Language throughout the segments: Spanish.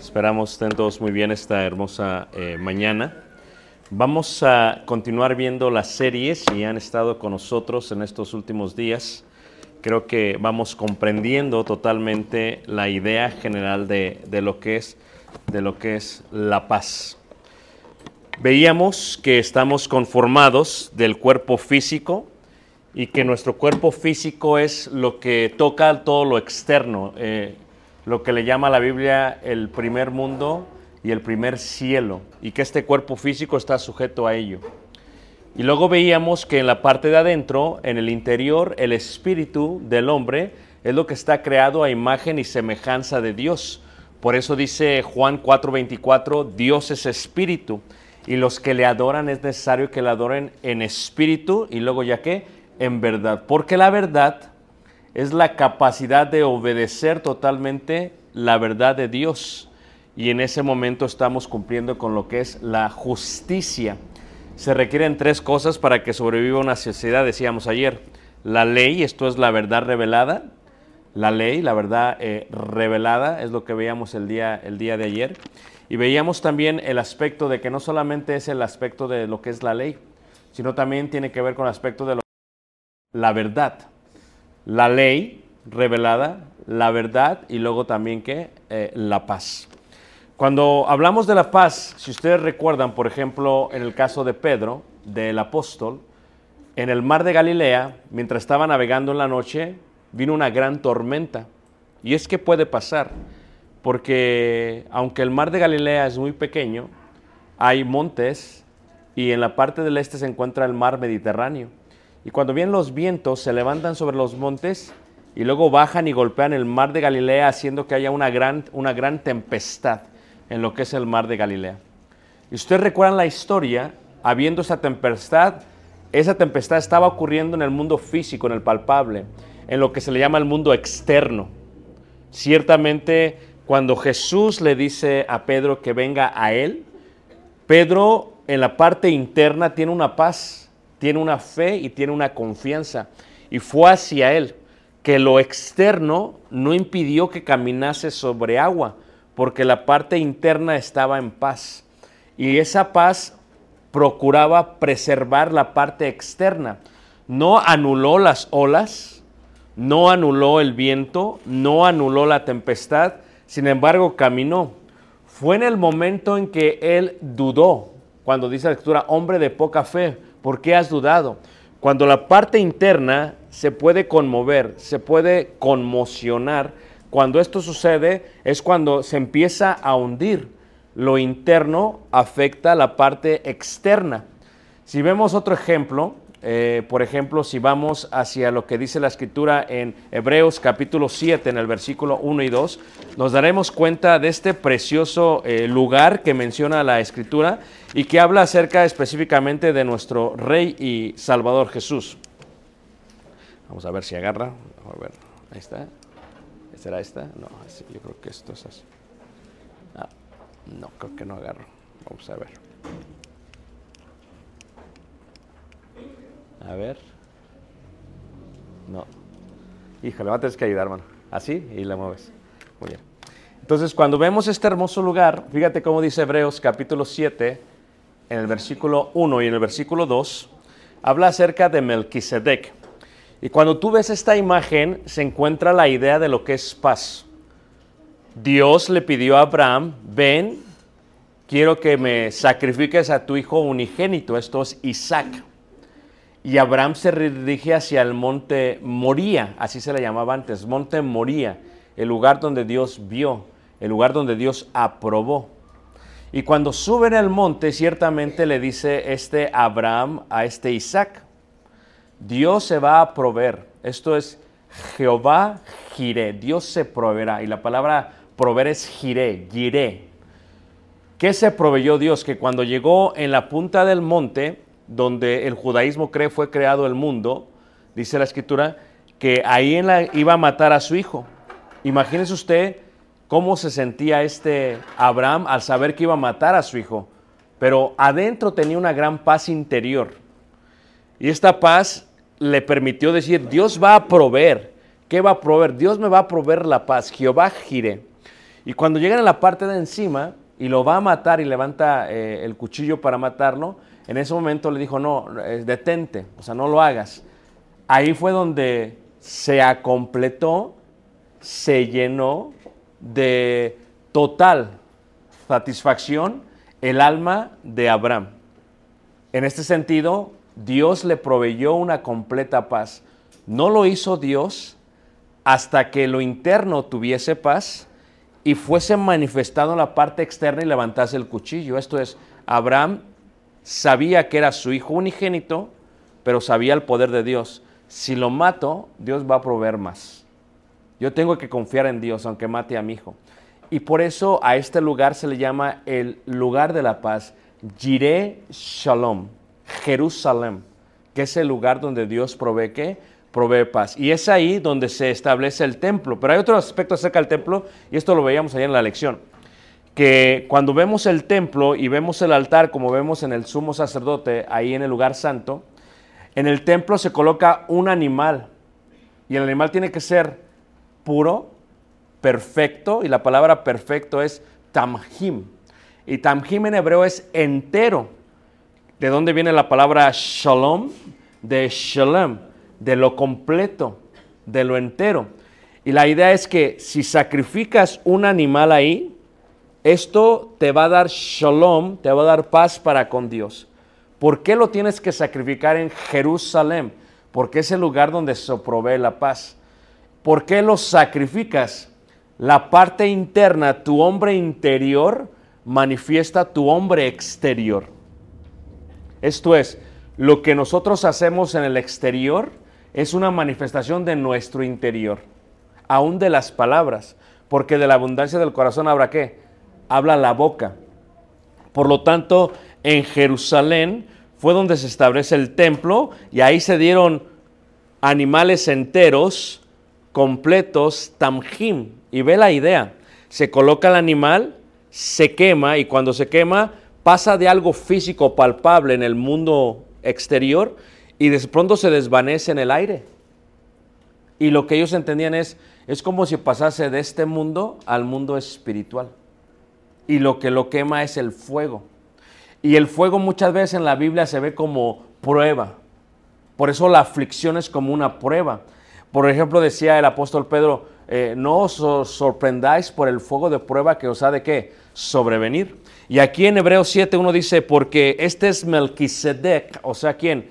Esperamos estén todos muy bien esta hermosa eh, mañana. Vamos a continuar viendo las series y han estado con nosotros en estos últimos días. Creo que vamos comprendiendo totalmente la idea general de, de lo, que es, de lo que es la paz. Veíamos que estamos conformados del cuerpo físico y que nuestro cuerpo físico es lo que toca todo lo externo, eh, lo que le llama la Biblia el primer mundo y el primer cielo, y que este cuerpo físico está sujeto a ello. Y luego veíamos que en la parte de adentro, en el interior, el espíritu del hombre es lo que está creado a imagen y semejanza de Dios. Por eso dice Juan 4:24, Dios es espíritu y los que le adoran es necesario que le adoren en espíritu y luego ya que en verdad, porque la verdad es la capacidad de obedecer totalmente la verdad de Dios. Y en ese momento estamos cumpliendo con lo que es la justicia. Se requieren tres cosas para que sobreviva una sociedad, decíamos ayer. La ley, esto es la verdad revelada. La ley, la verdad eh, revelada, es lo que veíamos el día, el día de ayer. Y veíamos también el aspecto de que no solamente es el aspecto de lo que es la ley, sino también tiene que ver con el aspecto de lo la verdad. La ley revelada, la verdad y luego también que eh, la paz. Cuando hablamos de la paz, si ustedes recuerdan, por ejemplo, en el caso de Pedro, del apóstol, en el mar de Galilea, mientras estaba navegando en la noche, vino una gran tormenta. Y es que puede pasar, porque aunque el mar de Galilea es muy pequeño, hay montes y en la parte del este se encuentra el mar Mediterráneo. Y cuando vienen los vientos, se levantan sobre los montes y luego bajan y golpean el mar de Galilea haciendo que haya una gran, una gran tempestad en lo que es el mar de Galilea. Y ustedes recuerdan la historia, habiendo esa tempestad, esa tempestad estaba ocurriendo en el mundo físico, en el palpable, en lo que se le llama el mundo externo. Ciertamente, cuando Jesús le dice a Pedro que venga a él, Pedro en la parte interna tiene una paz, tiene una fe y tiene una confianza. Y fue hacia él que lo externo no impidió que caminase sobre agua, porque la parte interna estaba en paz. Y esa paz procuraba preservar la parte externa. No anuló las olas, no anuló el viento, no anuló la tempestad, sin embargo caminó. Fue en el momento en que él dudó, cuando dice la escritura, hombre de poca fe, ¿por qué has dudado? Cuando la parte interna se puede conmover, se puede conmocionar, cuando esto sucede es cuando se empieza a hundir. Lo interno afecta la parte externa. Si vemos otro ejemplo, eh, por ejemplo, si vamos hacia lo que dice la escritura en Hebreos capítulo 7, en el versículo 1 y 2, nos daremos cuenta de este precioso eh, lugar que menciona la escritura y que habla acerca específicamente de nuestro Rey y Salvador Jesús. Vamos a ver si agarra. A ver, ahí está. ¿Será esta? No, yo creo que esto es así. Ah, no, creo que no agarro. Vamos a ver. A ver. No. Híjole, va a tener que ayudar, hermano. Así y la mueves. Muy bien. Entonces, cuando vemos este hermoso lugar, fíjate cómo dice Hebreos capítulo 7, en el versículo 1 y en el versículo 2, habla acerca de Melquisedec. Y cuando tú ves esta imagen, se encuentra la idea de lo que es paz. Dios le pidió a Abraham, ven, quiero que me sacrifiques a tu hijo unigénito, esto es Isaac. Y Abraham se dirige hacia el monte Moría, así se le llamaba antes, monte Moría, el lugar donde Dios vio, el lugar donde Dios aprobó. Y cuando suben al monte, ciertamente le dice este Abraham a este Isaac, Dios se va a proveer. Esto es Jehová giré. Dios se proveerá. Y la palabra proveer es giré, giré. ¿Qué se proveyó Dios? Que cuando llegó en la punta del monte, donde el judaísmo cree fue creado el mundo, dice la escritura, que ahí iba a matar a su hijo. Imagínese usted cómo se sentía este Abraham al saber que iba a matar a su hijo. Pero adentro tenía una gran paz interior. Y esta paz le permitió decir, Dios va a proveer. ¿Qué va a proveer? Dios me va a proveer la paz. Jehová gire. Y cuando llegan a la parte de encima y lo va a matar y levanta eh, el cuchillo para matarlo, en ese momento le dijo, no, eh, detente, o sea, no lo hagas. Ahí fue donde se acompletó, se llenó de total satisfacción el alma de Abraham. En este sentido, Dios le proveyó una completa paz. No lo hizo Dios hasta que lo interno tuviese paz y fuese manifestado en la parte externa y levantase el cuchillo. Esto es, Abraham sabía que era su hijo unigénito, pero sabía el poder de Dios. Si lo mato, Dios va a proveer más. Yo tengo que confiar en Dios, aunque mate a mi hijo. Y por eso a este lugar se le llama el lugar de la paz, Jireh Shalom. Jerusalén, que es el lugar donde Dios provee qué? Provee paz. Y es ahí donde se establece el templo. Pero hay otro aspecto acerca del templo, y esto lo veíamos ayer en la lección, que cuando vemos el templo y vemos el altar, como vemos en el sumo sacerdote, ahí en el lugar santo, en el templo se coloca un animal, y el animal tiene que ser puro, perfecto, y la palabra perfecto es tamhim. Y tamhim en hebreo es entero. ¿De dónde viene la palabra shalom? De shalom, de lo completo, de lo entero. Y la idea es que si sacrificas un animal ahí, esto te va a dar shalom, te va a dar paz para con Dios. ¿Por qué lo tienes que sacrificar en Jerusalén? Porque es el lugar donde se provee la paz. ¿Por qué lo sacrificas? La parte interna, tu hombre interior, manifiesta tu hombre exterior. Esto es, lo que nosotros hacemos en el exterior es una manifestación de nuestro interior, aún de las palabras, porque de la abundancia del corazón habrá qué? Habla la boca. Por lo tanto, en Jerusalén fue donde se establece el templo y ahí se dieron animales enteros, completos, tamjim. Y ve la idea, se coloca el animal, se quema y cuando se quema pasa de algo físico palpable en el mundo exterior y de pronto se desvanece en el aire. Y lo que ellos entendían es, es como si pasase de este mundo al mundo espiritual. Y lo que lo quema es el fuego. Y el fuego muchas veces en la Biblia se ve como prueba. Por eso la aflicción es como una prueba. Por ejemplo, decía el apóstol Pedro, eh, no os sorprendáis por el fuego de prueba que os ha de qué sobrevenir. Y aquí en Hebreos 7 uno dice, porque este es Melquisedec, o sea, ¿quién?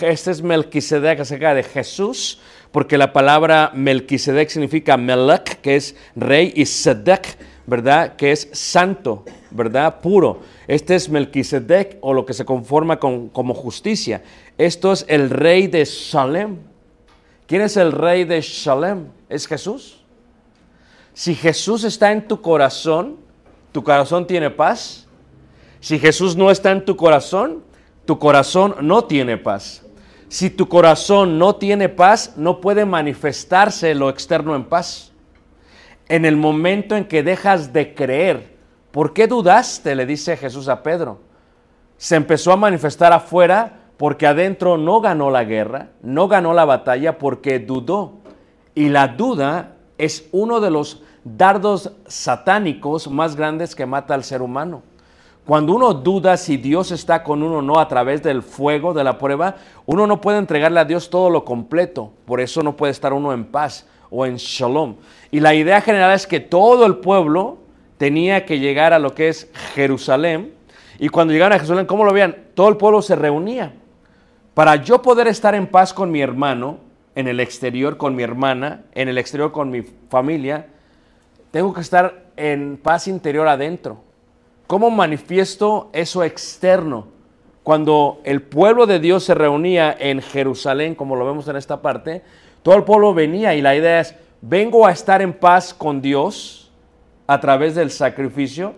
Este es Melquisedec acerca de Jesús, porque la palabra Melquisedec significa Melech, que es rey, y Sedek, ¿verdad? Que es santo, ¿verdad? Puro. Este es Melquisedec, o lo que se conforma con, como justicia. Esto es el rey de Salem. ¿Quién es el rey de Shalem? Es Jesús. Si Jesús está en tu corazón, tu corazón tiene paz. Si Jesús no está en tu corazón, tu corazón no tiene paz. Si tu corazón no tiene paz, no puede manifestarse lo externo en paz. En el momento en que dejas de creer, ¿por qué dudaste? Le dice Jesús a Pedro. Se empezó a manifestar afuera porque adentro no ganó la guerra, no ganó la batalla porque dudó. Y la duda es uno de los dardos satánicos más grandes que mata al ser humano. Cuando uno duda si Dios está con uno o no a través del fuego de la prueba, uno no puede entregarle a Dios todo lo completo. Por eso no puede estar uno en paz o en shalom. Y la idea general es que todo el pueblo tenía que llegar a lo que es Jerusalén. Y cuando llegaron a Jerusalén, ¿cómo lo veían? Todo el pueblo se reunía. Para yo poder estar en paz con mi hermano, en el exterior con mi hermana, en el exterior con mi familia, tengo que estar en paz interior adentro. ¿Cómo manifiesto eso externo? Cuando el pueblo de Dios se reunía en Jerusalén, como lo vemos en esta parte, todo el pueblo venía y la idea es, vengo a estar en paz con Dios a través del sacrificio,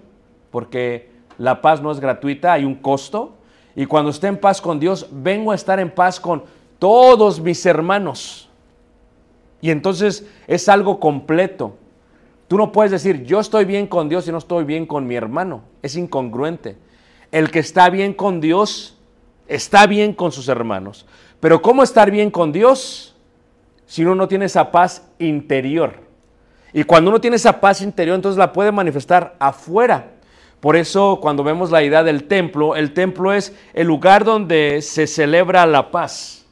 porque la paz no es gratuita, hay un costo. Y cuando esté en paz con Dios, vengo a estar en paz con todos mis hermanos. Y entonces es algo completo. Tú no puedes decir, yo estoy bien con Dios y no estoy bien con mi hermano. Es incongruente. El que está bien con Dios está bien con sus hermanos. Pero ¿cómo estar bien con Dios si uno no tiene esa paz interior? Y cuando uno tiene esa paz interior, entonces la puede manifestar afuera. Por eso cuando vemos la idea del templo, el templo es el lugar donde se celebra la paz.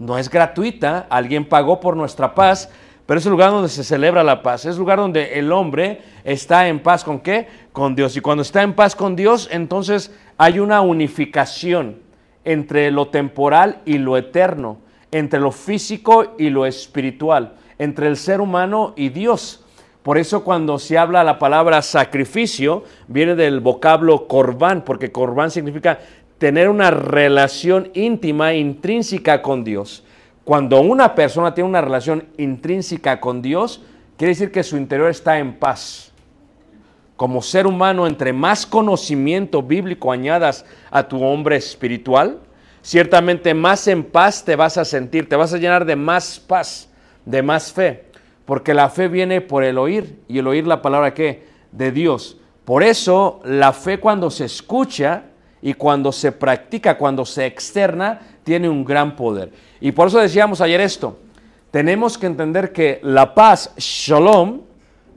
No es gratuita, alguien pagó por nuestra paz, pero es el lugar donde se celebra la paz, es el lugar donde el hombre está en paz con qué? Con Dios. Y cuando está en paz con Dios, entonces hay una unificación entre lo temporal y lo eterno, entre lo físico y lo espiritual, entre el ser humano y Dios. Por eso cuando se habla la palabra sacrificio, viene del vocablo corbán, porque corbán significa tener una relación íntima, intrínseca con Dios. Cuando una persona tiene una relación intrínseca con Dios, quiere decir que su interior está en paz. Como ser humano, entre más conocimiento bíblico añadas a tu hombre espiritual, ciertamente más en paz te vas a sentir, te vas a llenar de más paz, de más fe, porque la fe viene por el oír y el oír la palabra que de Dios. Por eso la fe cuando se escucha y cuando se practica, cuando se externa, tiene un gran poder. Y por eso decíamos ayer esto, tenemos que entender que la paz, shalom,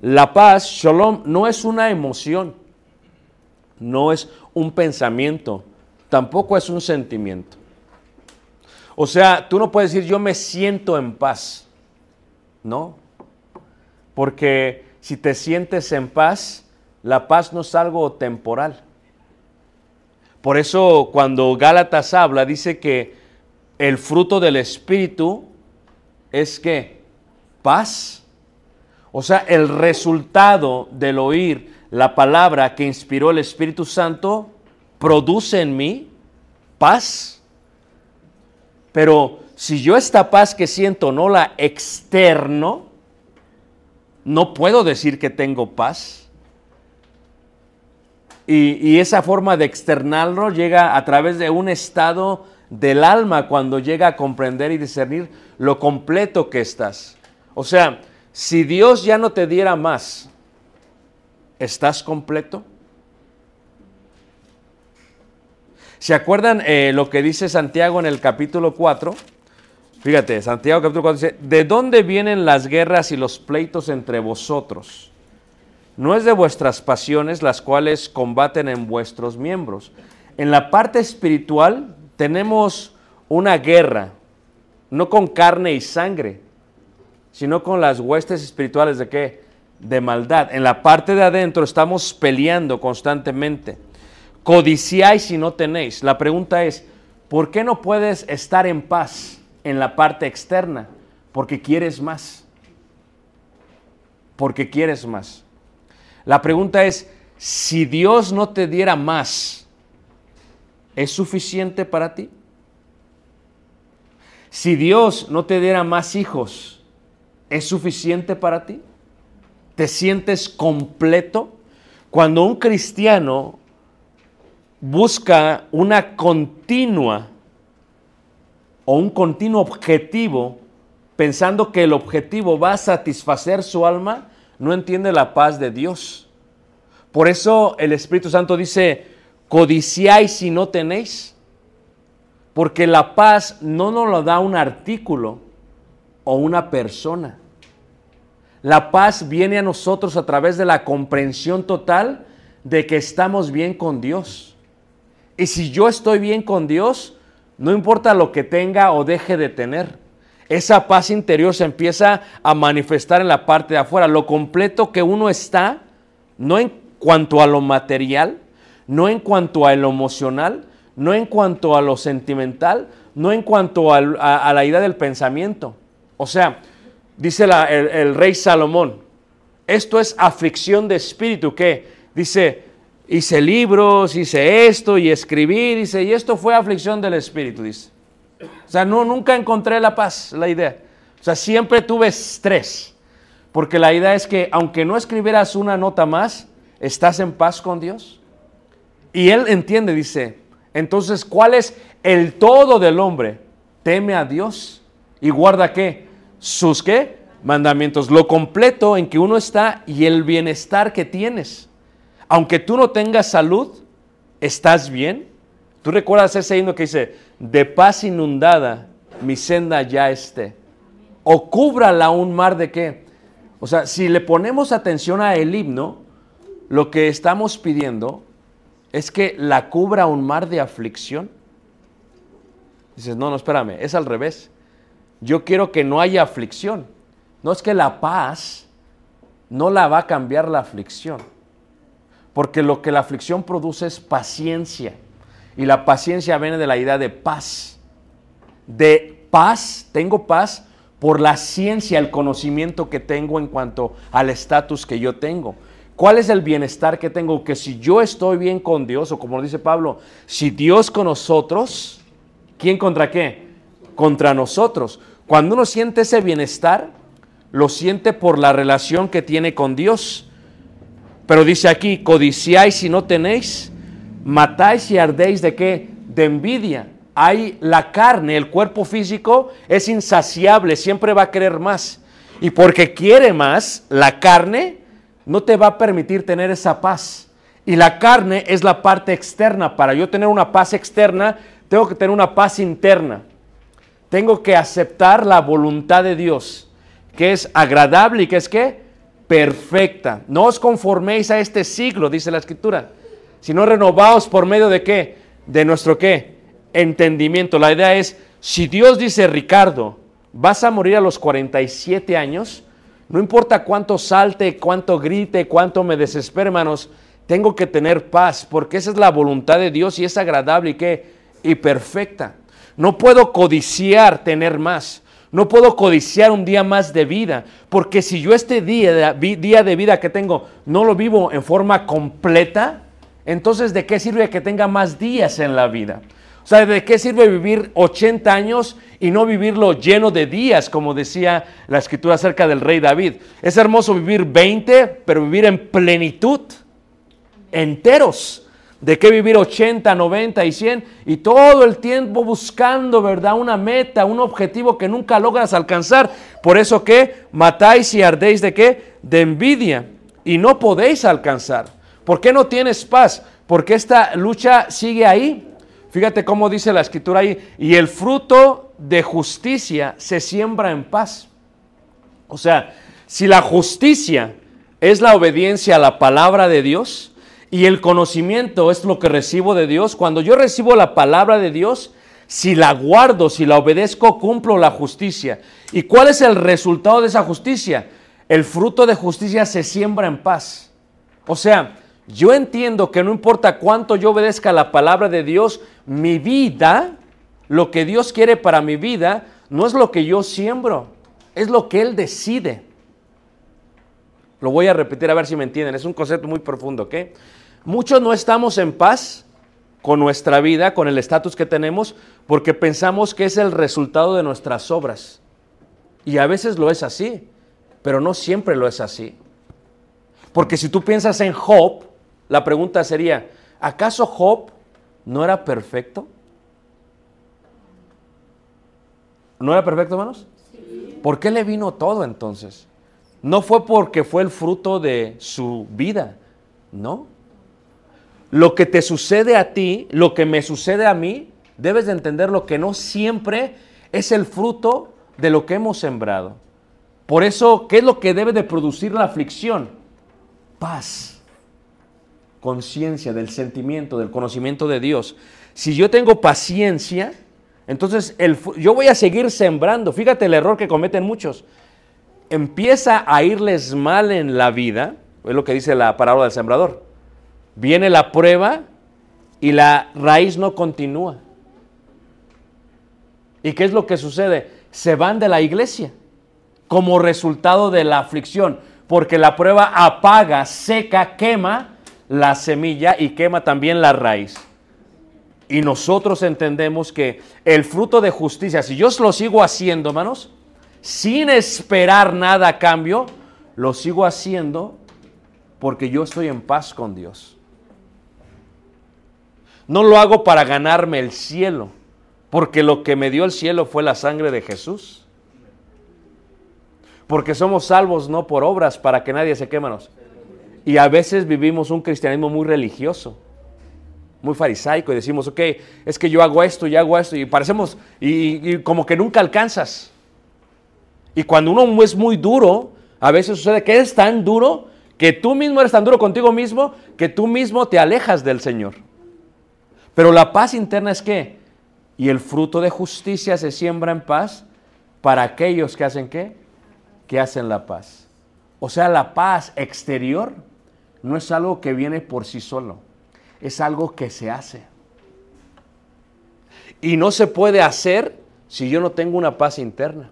la paz, shalom, no es una emoción, no es un pensamiento, tampoco es un sentimiento. O sea, tú no puedes decir yo me siento en paz, ¿no? Porque si te sientes en paz, la paz no es algo temporal. Por eso cuando Gálatas habla, dice que el fruto del Espíritu es que paz. O sea, el resultado del oír la palabra que inspiró el Espíritu Santo produce en mí paz. Pero si yo esta paz que siento no la externo, no puedo decir que tengo paz. Y, esa forma de externarlo llega a través de un estado del alma cuando llega a comprender y discernir lo completo que estás. O sea, si Dios ya no te diera más, ¿estás completo? ¿Se acuerdan eh, lo que dice Santiago en el capítulo 4? Fíjate, Santiago capítulo 4 dice, ¿de dónde vienen las guerras y los pleitos entre vosotros? No es de vuestras pasiones las cuales combaten en vuestros miembros. En la parte espiritual tenemos una guerra, no con carne y sangre, sino con las huestes espirituales de qué? De maldad. En la parte de adentro estamos peleando constantemente. Codiciáis si no tenéis. La pregunta es, ¿por qué no puedes estar en paz en la parte externa? Porque quieres más. Porque quieres más. La pregunta es, si Dios no te diera más, ¿es suficiente para ti? Si Dios no te diera más hijos, ¿es suficiente para ti? ¿Te sientes completo? Cuando un cristiano busca una continua o un continuo objetivo, pensando que el objetivo va a satisfacer su alma, no entiende la paz de Dios. Por eso el Espíritu Santo dice, codiciáis si no tenéis, porque la paz no nos lo da un artículo o una persona. La paz viene a nosotros a través de la comprensión total de que estamos bien con Dios. Y si yo estoy bien con Dios, no importa lo que tenga o deje de tener. Esa paz interior se empieza a manifestar en la parte de afuera. Lo completo que uno está, no en cuanto a lo material, no en cuanto a lo emocional, no en cuanto a lo sentimental, no en cuanto a, la idea del pensamiento. O sea, dice el, el rey Salomón, esto es aflicción de espíritu, que dice, hice libros, hice esto y escribí, dice, y esto fue aflicción del espíritu, dice. O sea, no, nunca encontré la paz, la idea. O sea, siempre tuve estrés. Porque la idea es que aunque no escribieras una nota más, estás en paz con Dios. Y él entiende, dice, entonces, ¿cuál es el todo del hombre? Teme a Dios y guarda qué? Sus qué? Mandamientos. Lo completo en que uno está y el bienestar que tienes. Aunque tú no tengas salud, ¿estás bien? Tú recuerdas ese himno que dice, de paz inundada mi senda ya esté. O cúbrala un mar de qué. O sea, si le ponemos atención a el himno, lo que estamos pidiendo es que la cubra un mar de aflicción. Dices, no, no, espérame, es al revés. Yo quiero que no haya aflicción. No es que la paz no la va a cambiar la aflicción. Porque lo que la aflicción produce es paciencia. Y la paciencia viene de la idea de paz. De paz, tengo paz por la ciencia, el conocimiento que tengo en cuanto al estatus que yo tengo. ¿Cuál es el bienestar que tengo? Que si yo estoy bien con Dios, o como dice Pablo, si Dios con nosotros, ¿quién contra qué? Contra nosotros. Cuando uno siente ese bienestar, lo siente por la relación que tiene con Dios. Pero dice aquí, codiciáis si no tenéis, matáis y ardéis de qué? De envidia. Hay la carne, el cuerpo físico es insaciable, siempre va a querer más. Y porque quiere más, la carne no te va a permitir tener esa paz. Y la carne es la parte externa. Para yo tener una paz externa, tengo que tener una paz interna. Tengo que aceptar la voluntad de Dios, que es agradable y que es qué? Perfecta. No os conforméis a este siglo, dice la escritura, sino renovaos por medio de qué? De nuestro qué? Entendimiento. La idea es, si Dios dice, Ricardo, vas a morir a los 47 años, no importa cuánto salte, cuánto grite, cuánto me desespere, hermanos, tengo que tener paz, porque esa es la voluntad de Dios y es agradable y qué? Y perfecta. No puedo codiciar tener más. No puedo codiciar un día más de vida, porque si yo este día de, día de vida que tengo no lo vivo en forma completa, entonces ¿de qué sirve que tenga más días en la vida? O sea, ¿de qué sirve vivir 80 años y no vivirlo lleno de días, como decía la escritura acerca del rey David? Es hermoso vivir 20, pero vivir en plenitud, enteros. ¿De qué vivir 80, 90 y 100? Y todo el tiempo buscando, ¿verdad? Una meta, un objetivo que nunca logras alcanzar. Por eso que matáis y ardéis de qué? De envidia. Y no podéis alcanzar. ¿Por qué no tienes paz? Porque esta lucha sigue ahí. Fíjate cómo dice la escritura ahí. Y el fruto de justicia se siembra en paz. O sea, si la justicia es la obediencia a la palabra de Dios, y el conocimiento es lo que recibo de Dios. Cuando yo recibo la palabra de Dios, si la guardo, si la obedezco, cumplo la justicia. ¿Y cuál es el resultado de esa justicia? El fruto de justicia se siembra en paz. O sea, yo entiendo que no importa cuánto yo obedezca la palabra de Dios, mi vida, lo que Dios quiere para mi vida, no es lo que yo siembro, es lo que Él decide. Lo voy a repetir a ver si me entienden, es un concepto muy profundo, ¿ok? Muchos no estamos en paz con nuestra vida, con el estatus que tenemos, porque pensamos que es el resultado de nuestras obras. Y a veces lo es así, pero no siempre lo es así. Porque si tú piensas en Job, la pregunta sería, ¿acaso Job no era perfecto? ¿No era perfecto, hermanos? ¿Por qué le vino todo entonces? No fue porque fue el fruto de su vida, no. Lo que te sucede a ti, lo que me sucede a mí, debes de entender lo que no siempre es el fruto de lo que hemos sembrado. Por eso, ¿qué es lo que debe de producir la aflicción? Paz, conciencia del sentimiento, del conocimiento de Dios. Si yo tengo paciencia, entonces el, yo voy a seguir sembrando. Fíjate el error que cometen muchos. Empieza a irles mal en la vida, es lo que dice la parábola del sembrador. Viene la prueba y la raíz no continúa. ¿Y qué es lo que sucede? Se van de la iglesia como resultado de la aflicción, porque la prueba apaga, seca, quema la semilla y quema también la raíz. Y nosotros entendemos que el fruto de justicia, si yo lo sigo haciendo, hermanos, sin esperar nada a cambio, lo sigo haciendo porque yo estoy en paz con Dios. No lo hago para ganarme el cielo, porque lo que me dio el cielo fue la sangre de Jesús. Porque somos salvos no por obras para que nadie se quémanos. Y a veces vivimos un cristianismo muy religioso, muy farisaico, y decimos, ok, es que yo hago esto y hago esto, y parecemos, y, y como que nunca alcanzas. Y cuando uno es muy duro, a veces sucede que es tan duro que tú mismo eres tan duro contigo mismo que tú mismo te alejas del Señor. Pero la paz interna es qué? Y el fruto de justicia se siembra en paz para aquellos que hacen qué? Que hacen la paz. O sea, la paz exterior no es algo que viene por sí solo, es algo que se hace. Y no se puede hacer si yo no tengo una paz interna.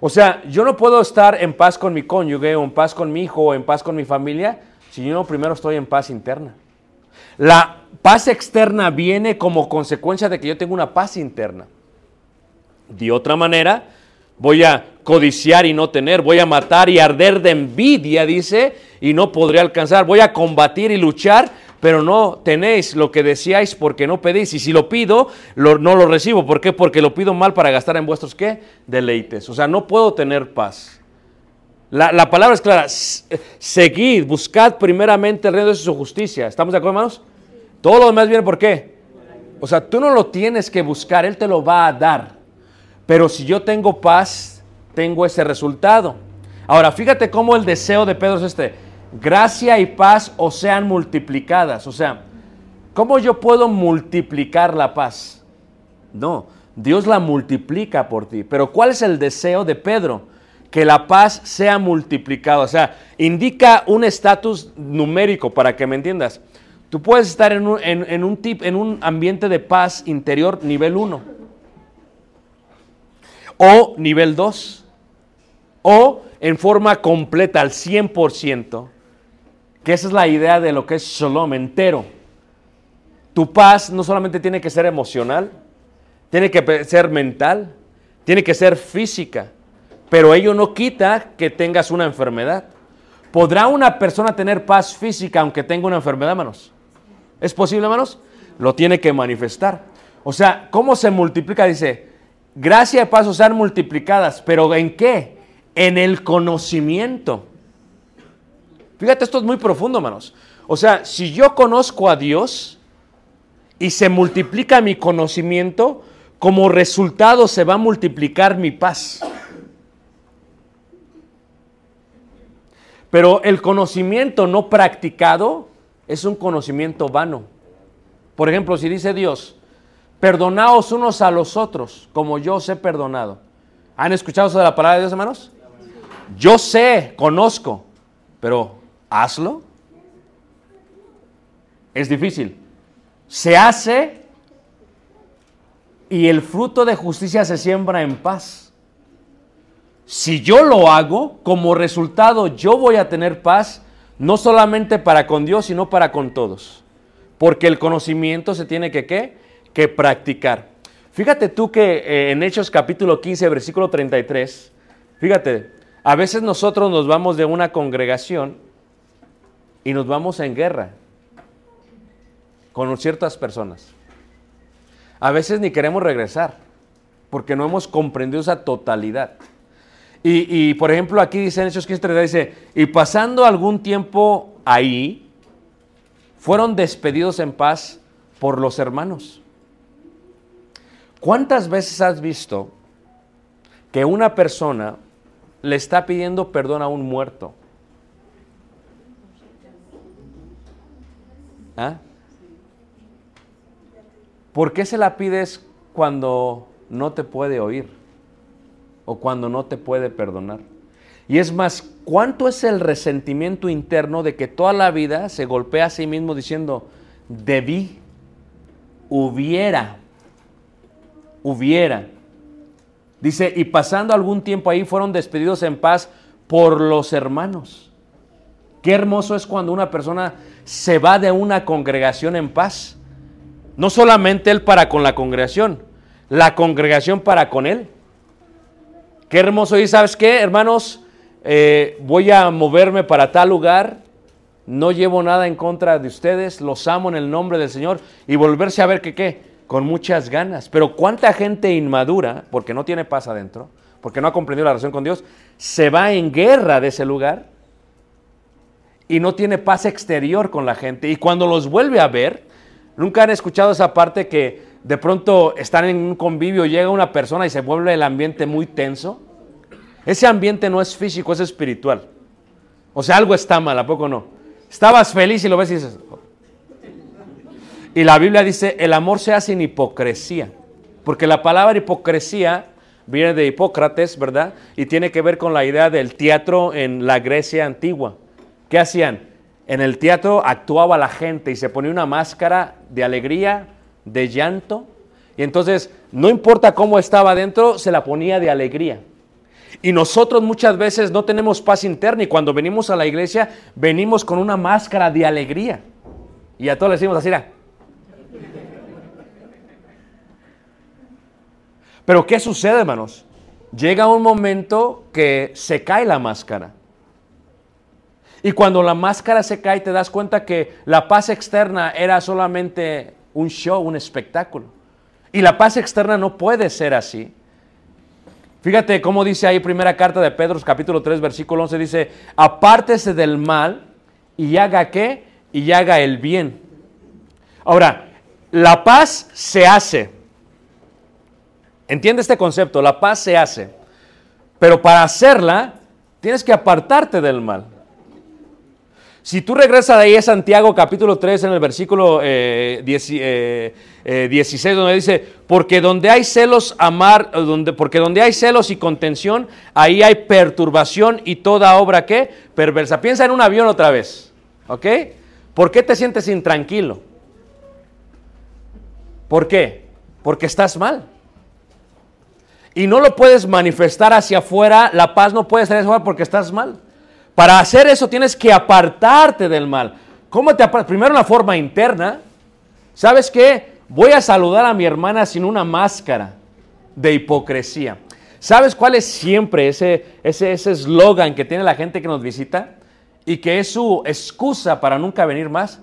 O sea, yo no puedo estar en paz con mi cónyuge o en paz con mi hijo o en paz con mi familia si yo no primero estoy en paz interna. La paz externa viene como consecuencia de que yo tengo una paz interna. De otra manera, voy a codiciar y no tener, voy a matar y arder de envidia, dice, y no podré alcanzar. Voy a combatir y luchar, pero no tenéis lo que decíais porque no pedís. Y si lo pido, no lo recibo. ¿Por qué? Porque lo pido mal para gastar en vuestros qué? Deleites. O sea, no puedo tener paz. La, la palabra es clara. S- Seguid, buscad primeramente el reino de su justicia. ¿Estamos de acuerdo, hermanos? Todo lo demás viene por qué. O sea, tú no lo tienes que buscar, Él te lo va a dar. Pero si yo tengo paz, tengo ese resultado. Ahora, fíjate cómo el deseo de Pedro es este. Gracia y paz os sean multiplicadas. O sea, ¿cómo yo puedo multiplicar la paz? No, Dios la multiplica por ti. Pero ¿cuál es el deseo de Pedro? Que la paz sea multiplicada. O sea, indica un estatus numérico para que me entiendas. Tú puedes estar en un, en- un tip- en un ambiente de paz interior nivel 1 o nivel 2 o en forma completa al 100%, que esa es la idea de lo que es shalom entero. Tu paz no solamente tiene que ser emocional, tiene que ser mental, tiene que ser física, pero ello no quita que tengas una enfermedad. ¿Podrá una persona tener paz física aunque tenga una enfermedad, hermanos? ¿Es posible, hermanos? Lo tiene que manifestar. O sea, ¿cómo se multiplica? Dice, gracia y paz sean multiplicadas, pero ¿en qué? En el conocimiento. Fíjate, esto es muy profundo, hermanos. O sea, si yo conozco a Dios y se multiplica mi conocimiento, como resultado se va a multiplicar mi paz. Pero el conocimiento no practicado es un conocimiento vano. Por ejemplo, si dice Dios, perdonaos unos a los otros, como yo os he perdonado. ¿Han escuchado eso de la palabra de Dios, hermanos? Yo sé, conozco, pero hazlo. Es difícil. Se hace y el fruto de justicia se siembra en paz. Si yo lo hago, como resultado yo voy a tener paz, no solamente para con Dios, sino para con todos. Porque el conocimiento se tiene que, ¿qué? que practicar. Fíjate tú que eh, en Hechos capítulo 15, versículo 33, fíjate, a veces nosotros nos vamos de una congregación y nos vamos en guerra con ciertas personas. A veces ni queremos regresar porque no hemos comprendido esa totalidad. Y, por ejemplo, aquí dice en Hechos 15:33, dice, y pasando algún tiempo ahí, fueron despedidos en paz por los hermanos. ¿Cuántas veces has visto que una persona le está pidiendo perdón a un muerto? ¿Ah? ¿Por qué se la pides cuando no te puede oír? O cuando no te puede perdonar. Y es más, ¿cuánto es el resentimiento interno de que toda la vida se golpea a sí mismo diciendo, debí, hubiera, hubiera? Dice, y pasando algún tiempo ahí fueron despedidos en paz por los hermanos. Qué hermoso es cuando una persona se va de una congregación en paz. No solamente él para con la congregación, la congregación para con él. Qué hermoso. Y sabes qué, hermanos, eh, voy a moverme para tal lugar. No llevo nada en contra de ustedes. Los amo en el nombre del Señor. Y volverse a ver que qué, con muchas ganas. Pero cuánta gente inmadura, porque no tiene paz adentro, porque no ha comprendido la relación con Dios, se va en guerra de ese lugar y no tiene paz exterior con la gente. Y cuando los vuelve a ver, nunca han escuchado esa parte que de pronto están en un convivio, llega una persona y se vuelve el ambiente muy tenso. Ese ambiente no es físico, es espiritual. O sea, algo está mal, ¿a poco no? Estabas feliz y lo ves y dices... "Oh". Y la Biblia dice, el amor se hace sin hipocresía. Porque la palabra hipocresía viene de Hipócrates, ¿verdad? Y tiene que ver con la idea del teatro en la Grecia antigua. ¿Qué hacían? En el teatro actuaba la gente y se ponía una máscara de alegría, de llanto. Y entonces, no importa cómo estaba adentro, se la ponía de alegría. Y nosotros muchas veces no tenemos paz interna y cuando venimos a la iglesia, venimos con una máscara de alegría. Y a todos les decimos así. Pero ¿qué sucede, hermanos? Llega un momento que se cae la máscara. Y cuando la máscara se cae, te das cuenta que la paz externa era solamente un show, un espectáculo. Y la paz externa no puede ser así. Fíjate cómo dice ahí primera carta de Pedro, capítulo 3, versículo 11, dice, apártese del mal y haga qué? Y haga el bien. Ahora, la paz se hace. Entiende este concepto, la paz se hace. Pero para hacerla, tienes que apartarte del mal. Si tú regresas de ahí a Santiago capítulo 3 en el versículo eh, 10, eh, eh, 16 donde dice, porque donde hay celos amar, donde, porque donde hay celos y contención, ahí hay perturbación y toda obra que perversa. Piensa en un avión otra vez, ¿ok? ¿Por qué te sientes intranquilo? ¿Por qué? Porque estás mal. Y no lo puedes manifestar hacia afuera, la paz no puede salir hacia afuera porque estás mal. Para hacer eso tienes que apartarte del mal. ¿Cómo te apartas? Primero una forma interna. ¿Sabes qué? Voy a saludar a mi hermana sin una máscara de hipocresía. ¿Sabes cuál es siempre ese ese ese eslogan que tiene la gente que nos visita y que es su excusa para nunca venir más?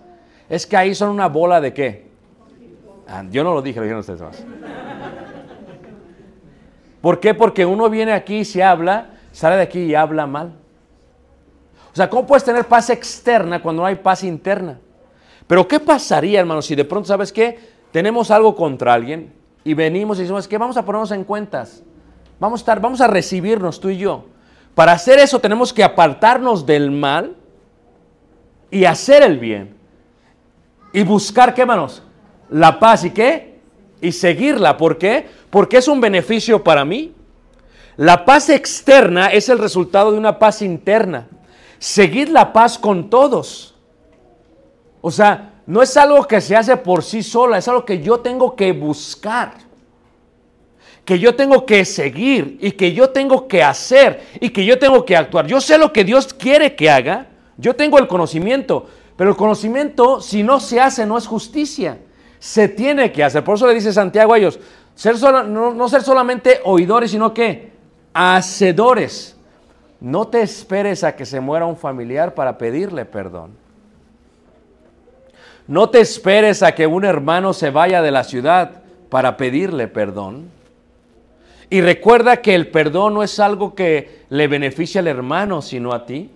Es que ahí son una bola de qué? Ah, yo no lo dije, lo dijeron ustedes más. ¿Por qué? Porque uno viene aquí y se habla, sale de aquí y habla mal. O sea, ¿cómo puedes tener paz externa cuando no hay paz interna? Pero ¿qué pasaría, hermano, si de pronto, ¿sabes qué? Tenemos algo contra alguien y venimos y decimos, que vamos a ponernos en cuentas. Vamos a estar, vamos a recibirnos tú y yo. Para hacer eso tenemos que apartarnos del mal y hacer el bien. Y buscar, ¿qué, hermanos? La paz y qué? Y seguirla. ¿Por qué? Porque es un beneficio para mí. La paz externa es el resultado de una paz interna. Seguir la paz con todos. O sea, no es algo que se hace por sí sola, es algo que yo tengo que buscar, que yo tengo que seguir y que yo tengo que hacer y que yo tengo que actuar. Yo sé lo que Dios quiere que haga, yo tengo el conocimiento, pero el conocimiento si no se hace no es justicia, se tiene que hacer. Por eso le dice Santiago a ellos, ser no ser solamente oidores, sino que hacedores. No te esperes a que se muera un familiar para pedirle perdón. No te esperes a que un hermano se vaya de la ciudad para pedirle perdón. Y recuerda que el perdón no es algo que le beneficia al hermano, sino a ti.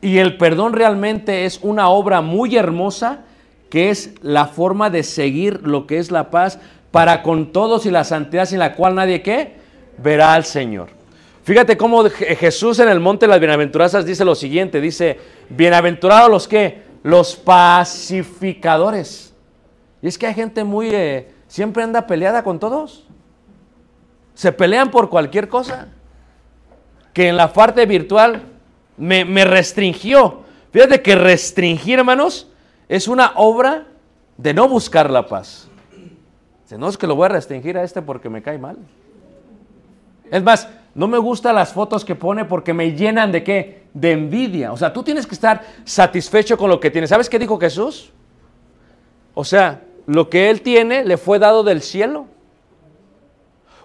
Y el perdón realmente es una obra muy hermosa que es la forma de seguir lo que es la paz para con todos y la santidad sin la cual nadie qué verá al Señor. Fíjate cómo Je- Jesús en el monte de las bienaventuranzas dice lo siguiente, dice, bienaventurados los que, los pacificadores. Y es que hay gente muy, eh, siempre anda peleada con todos. Se pelean por cualquier cosa. Que en la parte virtual me, me restringió. Fíjate que restringir, hermanos, es una obra de no buscar la paz. No es que lo voy a restringir a este porque me cae mal. Es más, no me gustan las fotos que pone porque me llenan de qué? De envidia. O sea, tú tienes que estar satisfecho con lo que tienes. ¿Sabes qué dijo Jesús? O sea, lo que él tiene le fue dado del cielo.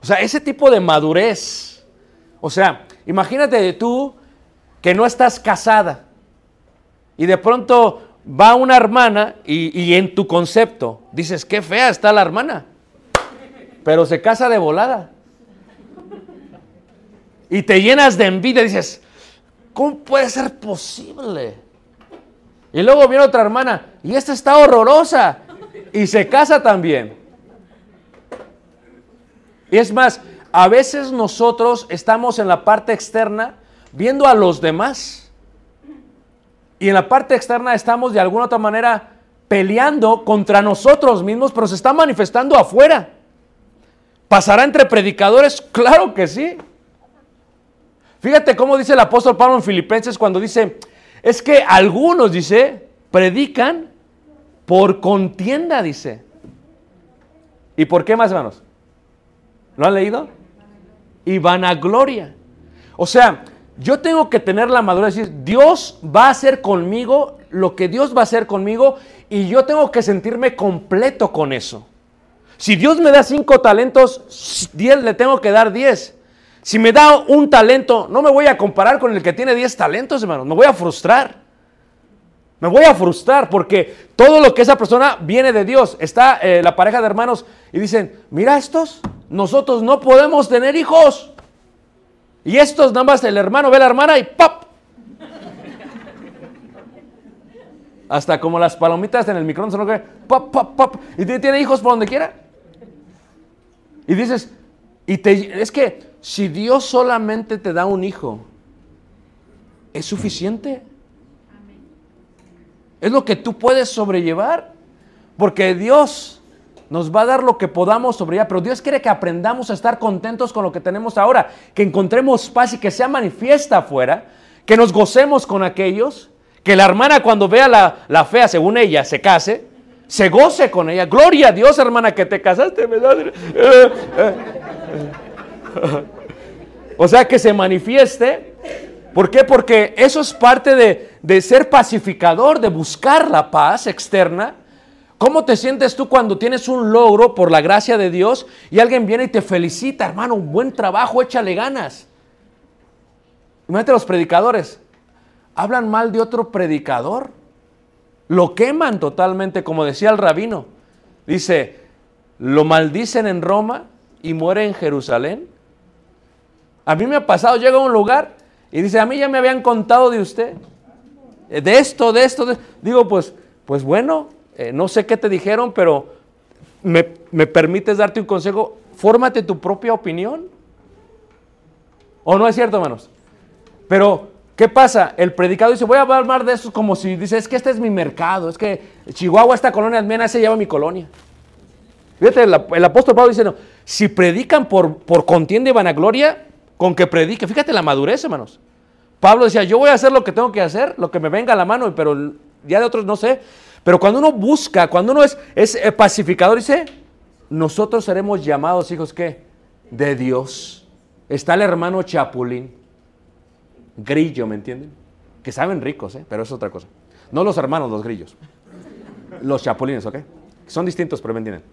O sea, ese tipo de madurez. O sea, imagínate tú que no estás casada y de pronto va una hermana y, y en tu concepto dices, qué fea está la hermana, pero se casa de volada. Y te llenas de envidia, dices, ¿cómo puede ser posible? Y luego viene otra hermana, y esta está horrorosa, y se casa también. Y es más, a veces nosotros estamos en la parte externa viendo a los demás. Y en la parte externa estamos de alguna otra manera peleando contra nosotros mismos, pero se está manifestando afuera. ¿Pasará entre predicadores? Claro que sí. Fíjate cómo dice el apóstol Pablo en Filipenses cuando dice, es que algunos, dice, predican por contienda, dice. ¿Y por qué más, hermanos? ¿Lo han leído? Y vanagloria. O sea, yo tengo que tener la madurez de decir, Dios va a hacer conmigo lo que Dios va a hacer conmigo y yo tengo que sentirme completo con eso. Si Dios me da cinco talentos, diez le tengo que dar diez. Si me da un talento, no me voy a comparar con el que tiene diez talentos, hermanos. Me voy a frustrar. Me voy a frustrar porque todo lo que esa persona viene de Dios. Está eh, la pareja de hermanos y dicen, mira estos, nosotros no podemos tener hijos. Y estos nada más el hermano ve a la hermana y ¡pap! Hasta como las palomitas en el microondas, ¿no? Que ¡pap, pap, pap! Y tiene hijos por donde quiera. Y dices, y te, es que si Dios solamente te da un hijo, ¿es suficiente? Es lo que tú puedes sobrellevar. Porque Dios nos va a dar lo que podamos sobrellevar. Pero Dios quiere que aprendamos a estar contentos con lo que tenemos ahora. Que encontremos paz y que sea manifiesta afuera. Que nos gocemos con aquellos. Que la hermana cuando vea la, la fea, según ella, se case. Se goce con ella. Gloria a Dios, hermana, que te casaste. ¿verdad? O sea, que se manifieste. ¿Por qué? Porque eso es parte de, de ser pacificador, de buscar la paz externa. ¿Cómo te sientes tú cuando tienes un logro por la gracia de Dios y alguien viene y te felicita, hermano, un buen trabajo, échale ganas? Imagínate los predicadores. Hablan mal de otro predicador. Lo queman totalmente, como decía el rabino. Dice, lo maldicen en Roma y muere en Jerusalén. A mí me ha pasado, llega a un lugar y dice, a mí ya me habían contado de usted. Eh, De esto, de esto, de... digo, pues, pues bueno, eh, no sé qué te dijeron, pero me, me permites darte un consejo, fórmate tu propia opinión. ¿O no es cierto, hermanos? Pero, ¿qué pasa? El predicado dice, voy a hablar de eso como si dice, es que este es mi mercado, es que Chihuahua, esta colonia mía, se llama mi colonia. Fíjate, el apóstol Pablo dice, no, si predican por, por contienda y vanagloria, con que predique, fíjate la madurez, hermanos. Pablo decía, yo voy a hacer lo que tengo que hacer, lo que me venga a la mano, pero ya de otros no sé. Pero cuando uno busca, cuando uno es, es eh, pacificador, dice, nosotros seremos llamados hijos, ¿qué? De Dios. Está el hermano Chapulín, grillo, ¿me entienden? Que saben ricos, ¿eh? pero es otra cosa. No los hermanos, los grillos. Los chapulines, ¿ok? Son distintos, pero me entienden.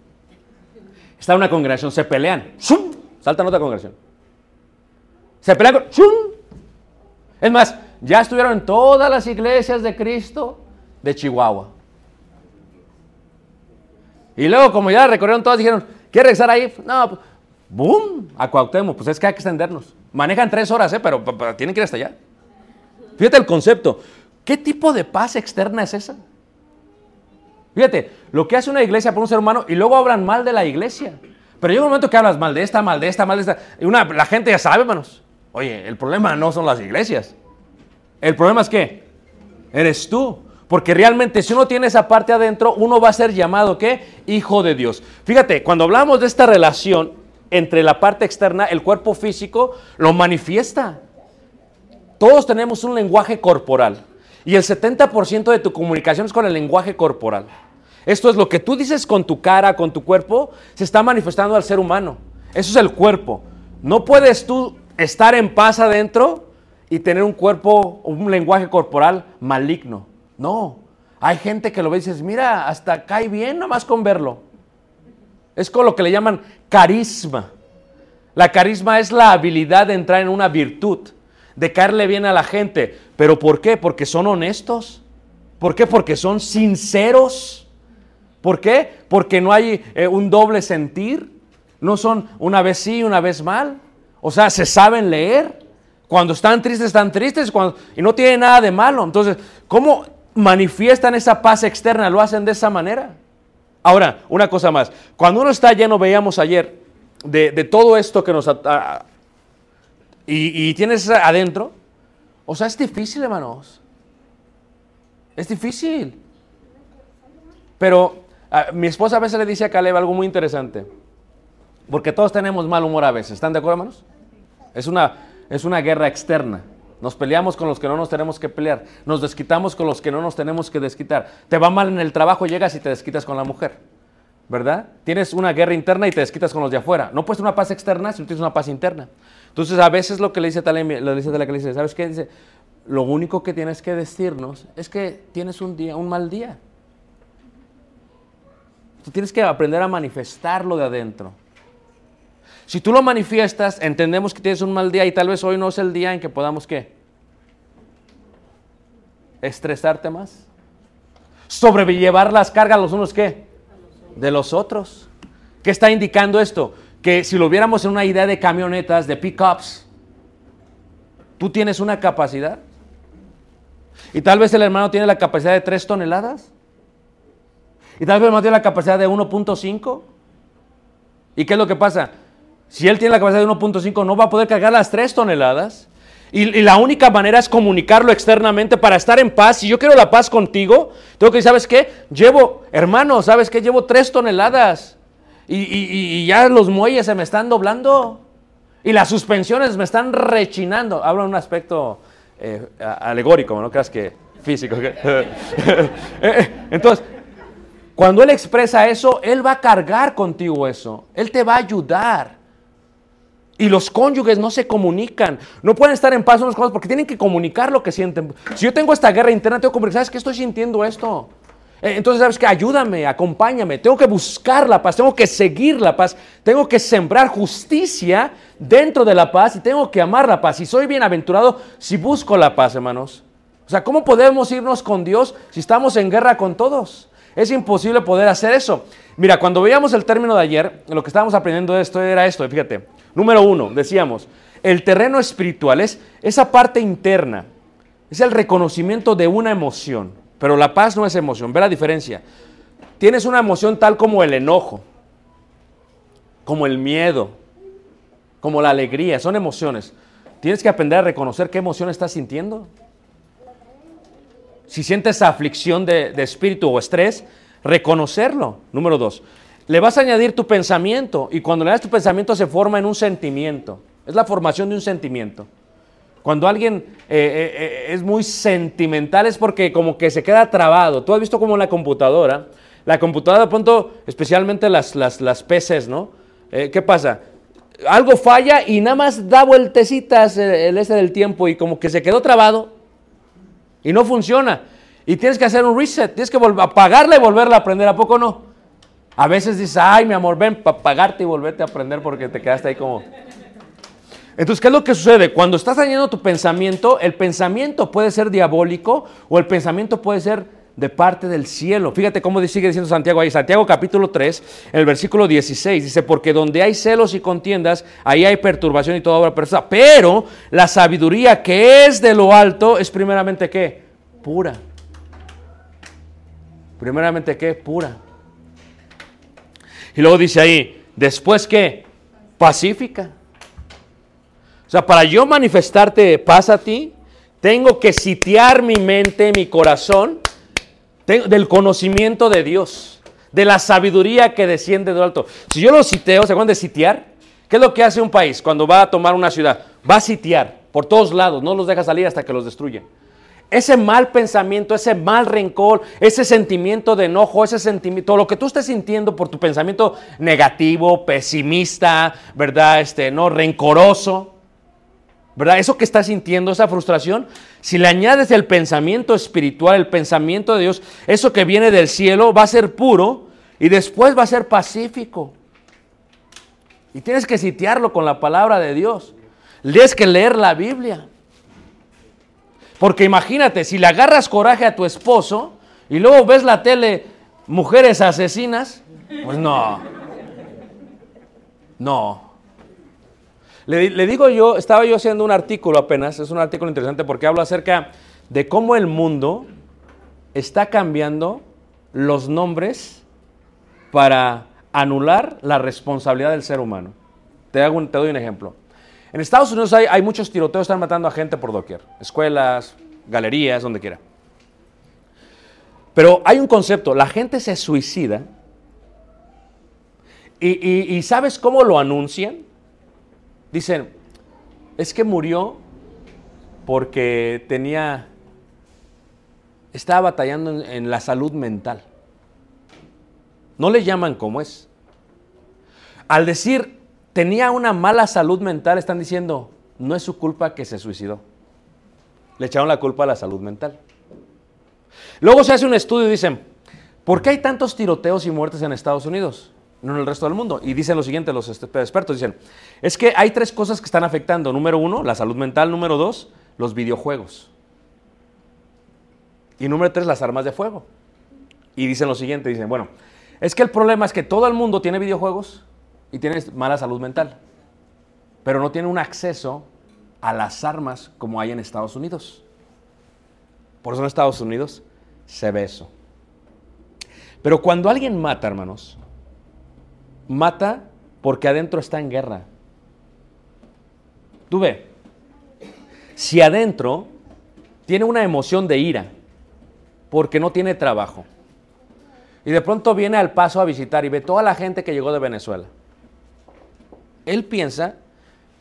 Está una congregación, se pelean. ¡Zum! Saltan otra congregación. Se pelean con... ¡Zum! Es más, ya estuvieron en todas las iglesias de Cristo de Chihuahua. Y luego, como ya recorrieron todas, dijeron, ¿quieres regresar ahí? No, pues, ¡boom! A Cuauhtémoc, pues es que hay que extendernos. Manejan tres horas, ¿eh? pero, pero tienen que ir hasta allá. Fíjate el concepto. ¿Qué tipo de paz externa es esa? Fíjate, lo que hace una iglesia por un ser humano y luego hablan mal de la iglesia. Pero llega un momento que hablas mal de esta, mal de esta, mal de esta. Y una, la gente ya sabe, hermanos. Oye, el problema no son las iglesias. El problema es que eres tú. Porque realmente si uno tiene esa parte adentro, uno va a ser llamado, ¿qué? Hijo de Dios. Fíjate, cuando hablamos de esta relación entre la parte externa, el cuerpo físico lo manifiesta. Todos tenemos un lenguaje corporal. Y el 70% de tu comunicación es con el lenguaje corporal. Esto es lo que tú dices con tu cara, con tu cuerpo, se está manifestando al ser humano. Eso es el cuerpo. No puedes tú estar en paz adentro y tener un cuerpo, un lenguaje corporal maligno. No. Hay gente que lo ve y dices, mira, hasta cae bien nomás con verlo. Es con lo que le llaman carisma. La carisma es la habilidad de entrar en una virtud, de caerle bien a la gente. ¿Pero por qué? Porque son honestos. ¿Por qué? Porque son sinceros. ¿Por qué? Porque no hay eh, un doble sentir. No son una vez sí, una vez mal. O sea, se saben leer. Cuando están tristes, están tristes. Y no tiene nada de malo. Entonces, ¿cómo manifiestan esa paz externa? Lo hacen de esa manera. Ahora, una cosa más. Cuando uno está lleno, veíamos ayer, de, todo esto que nos... y, tienes adentro, o sea, es difícil, hermanos. Es difícil. Pero mi esposa a veces le dice a Caleb algo muy interesante. Porque todos tenemos mal humor a veces. ¿Están de acuerdo, hermanos? Es una, es una guerra externa. Nos peleamos con los que no nos tenemos que pelear. Nos desquitamos con los que no nos tenemos que desquitar. Te va mal en el trabajo, llegas y te desquitas con la mujer. ¿Verdad? Tienes una guerra interna y te desquitas con los de afuera. No puedes tener una paz externa si no tienes una paz interna. Entonces, a veces lo que le dice Talem, le dice Talem, que le dice, ¿sabes qué? Dice, lo único que tienes que decirnos es que tienes un día, un mal día. Tú tienes que aprender a manifestarlo de adentro. Si tú lo manifiestas, entendemos que tienes un mal día y tal vez hoy no es el día en que podamos qué? Estresarte más. Sobrellevar las cargas los unos qué? De los otros. ¿Qué está indicando esto? Que si lo viéramos en una idea de camionetas, de pickups, tú tienes una capacidad. Y tal vez el hermano tiene la capacidad de 3 toneladas. Y tal vez el hermano tiene la capacidad de 1.5. ¿Y qué es lo que pasa? Si él tiene la capacidad de 1.5, no va a poder cargar las 3 toneladas. Y, la única manera es comunicarlo externamente para estar en paz. Si yo quiero la paz contigo, tengo que decir, ¿sabes qué? Llevo, hermano, ¿sabes qué? Llevo 3 toneladas. Y, ya los muelles se me están doblando. Y las suspensiones me están rechinando. Hablo en un aspecto eh, alegórico, no creas que físico. Eh, Entonces, cuando Él expresa eso, Él va a cargar contigo eso. Él te va a ayudar. Y los cónyuges no se comunican. No pueden estar en paz unos con otros porque tienen que comunicar lo que sienten. Si yo tengo esta guerra interna, tengo que comunicar, ¿sabes qué estoy sintiendo esto? Eh, Entonces, ¿sabes qué? Ayúdame, acompáñame. Tengo que buscar la paz, tengo que seguir la paz, tengo que sembrar justicia dentro de la paz y tengo que amar la paz. Y soy bienaventurado si busco la paz, hermanos. O sea, ¿cómo podemos irnos con Dios si estamos en guerra con todos? Es imposible poder hacer eso. Mira, cuando veíamos el término de ayer, lo que estábamos aprendiendo de esto era esto, fíjate. Número uno, decíamos, el terreno espiritual es esa parte interna, es el reconocimiento de una emoción, pero la paz no es emoción, ve la diferencia. Tienes una emoción tal como el enojo, como el miedo, como la alegría, son emociones. Tienes que aprender a reconocer qué emoción estás sintiendo. Si sientes aflicción de, de espíritu o estrés, reconocerlo. Número dos, le vas a añadir tu pensamiento y cuando le das tu pensamiento se forma en un sentimiento. Es la formación de un sentimiento. Cuando alguien eh, eh, eh, es muy sentimental es porque como que se queda trabado. Tú has visto como la computadora, la computadora de pronto, especialmente las, las, las PCs, ¿no? ¿Qué pasa? Algo falla y nada más da vueltecitas eh, el este del tiempo y como que se quedó trabado y no funciona. Y tienes que hacer un reset, tienes que apagarla y volverla a aprender, ¿a poco no? A veces dices, ay, mi amor, ven para apagarte y volverte a aprender porque te quedaste ahí como... Entonces, ¿qué es lo que sucede? Cuando estás dañando tu pensamiento, el pensamiento puede ser diabólico o el pensamiento puede ser de parte del cielo. Fíjate cómo sigue diciendo Santiago ahí. Santiago capítulo 3, el versículo 16, dice, porque donde hay celos y contiendas, ahí hay perturbación y toda obra perversa. Pero la sabiduría que es de lo alto es primeramente qué? Pura. Primeramente qué? Pura. Y luego dice ahí, después qué? Pacífica. O sea, para yo manifestarte paz a ti, tengo que sitiar mi mente, mi corazón, del conocimiento de Dios, de la sabiduría que desciende de lo alto. Si yo lo siteo, ¿se acuerdan de sitiar? ¿Qué es lo que hace un país cuando va a tomar una ciudad? Va a sitiar por todos lados, no los deja salir hasta que los destruyen. Ese mal pensamiento, ese mal rencor, ese sentimiento de enojo, ese sentimiento, lo que tú estés sintiendo por tu pensamiento negativo, pesimista, ¿verdad? Este, no rencoroso, ¿verdad? Eso que estás sintiendo, esa frustración, si le añades el pensamiento espiritual, el pensamiento de Dios, eso que viene del cielo va a ser puro y después va a ser pacífico. Y tienes que sitiarlo con la palabra de Dios. Tienes que leer la Biblia. Porque imagínate, si le agarras coraje a tu esposo y luego ves la tele, mujeres asesinas, pues no. No. Le, digo yo, estaba yo haciendo un artículo apenas, es un artículo interesante porque hablo acerca de cómo el mundo está cambiando los nombres para anular la responsabilidad del ser humano. Te, hago te doy un ejemplo. En Estados Unidos hay, hay muchos tiroteos, están matando a gente por doquier, escuelas, galerías, donde quiera. Pero hay un concepto, la gente se suicida y- y ¿sabes cómo lo anuncian? Dicen, es que murió porque tenía, estaba batallando en, la salud mental. No le llaman como es. Al decir tenía una mala salud mental, están diciendo no es su culpa que se suicidó. Le echaron la culpa a la salud mental. Luego se hace un estudio y dicen, ¿por qué hay tantos tiroteos y muertes en Estados Unidos? No en el resto del mundo. Y dicen lo siguiente, los este- expertos dicen, es que hay tres cosas que están afectando. Número uno, la salud mental. Número dos, los videojuegos. Y número tres, las armas de fuego. Y dicen lo siguiente, dicen, bueno, es que el problema es que todo el mundo tiene videojuegos y tiene mala salud mental, pero no tiene un acceso a las armas como hay en Estados Unidos. Por eso en Estados Unidos se ve eso. Pero cuando alguien mata, hermanos, mata porque adentro está en guerra. Tú ve, si adentro tiene una emoción de ira porque no tiene trabajo, y de pronto viene al paso a visitar y ve toda la gente que llegó de Venezuela. Él piensa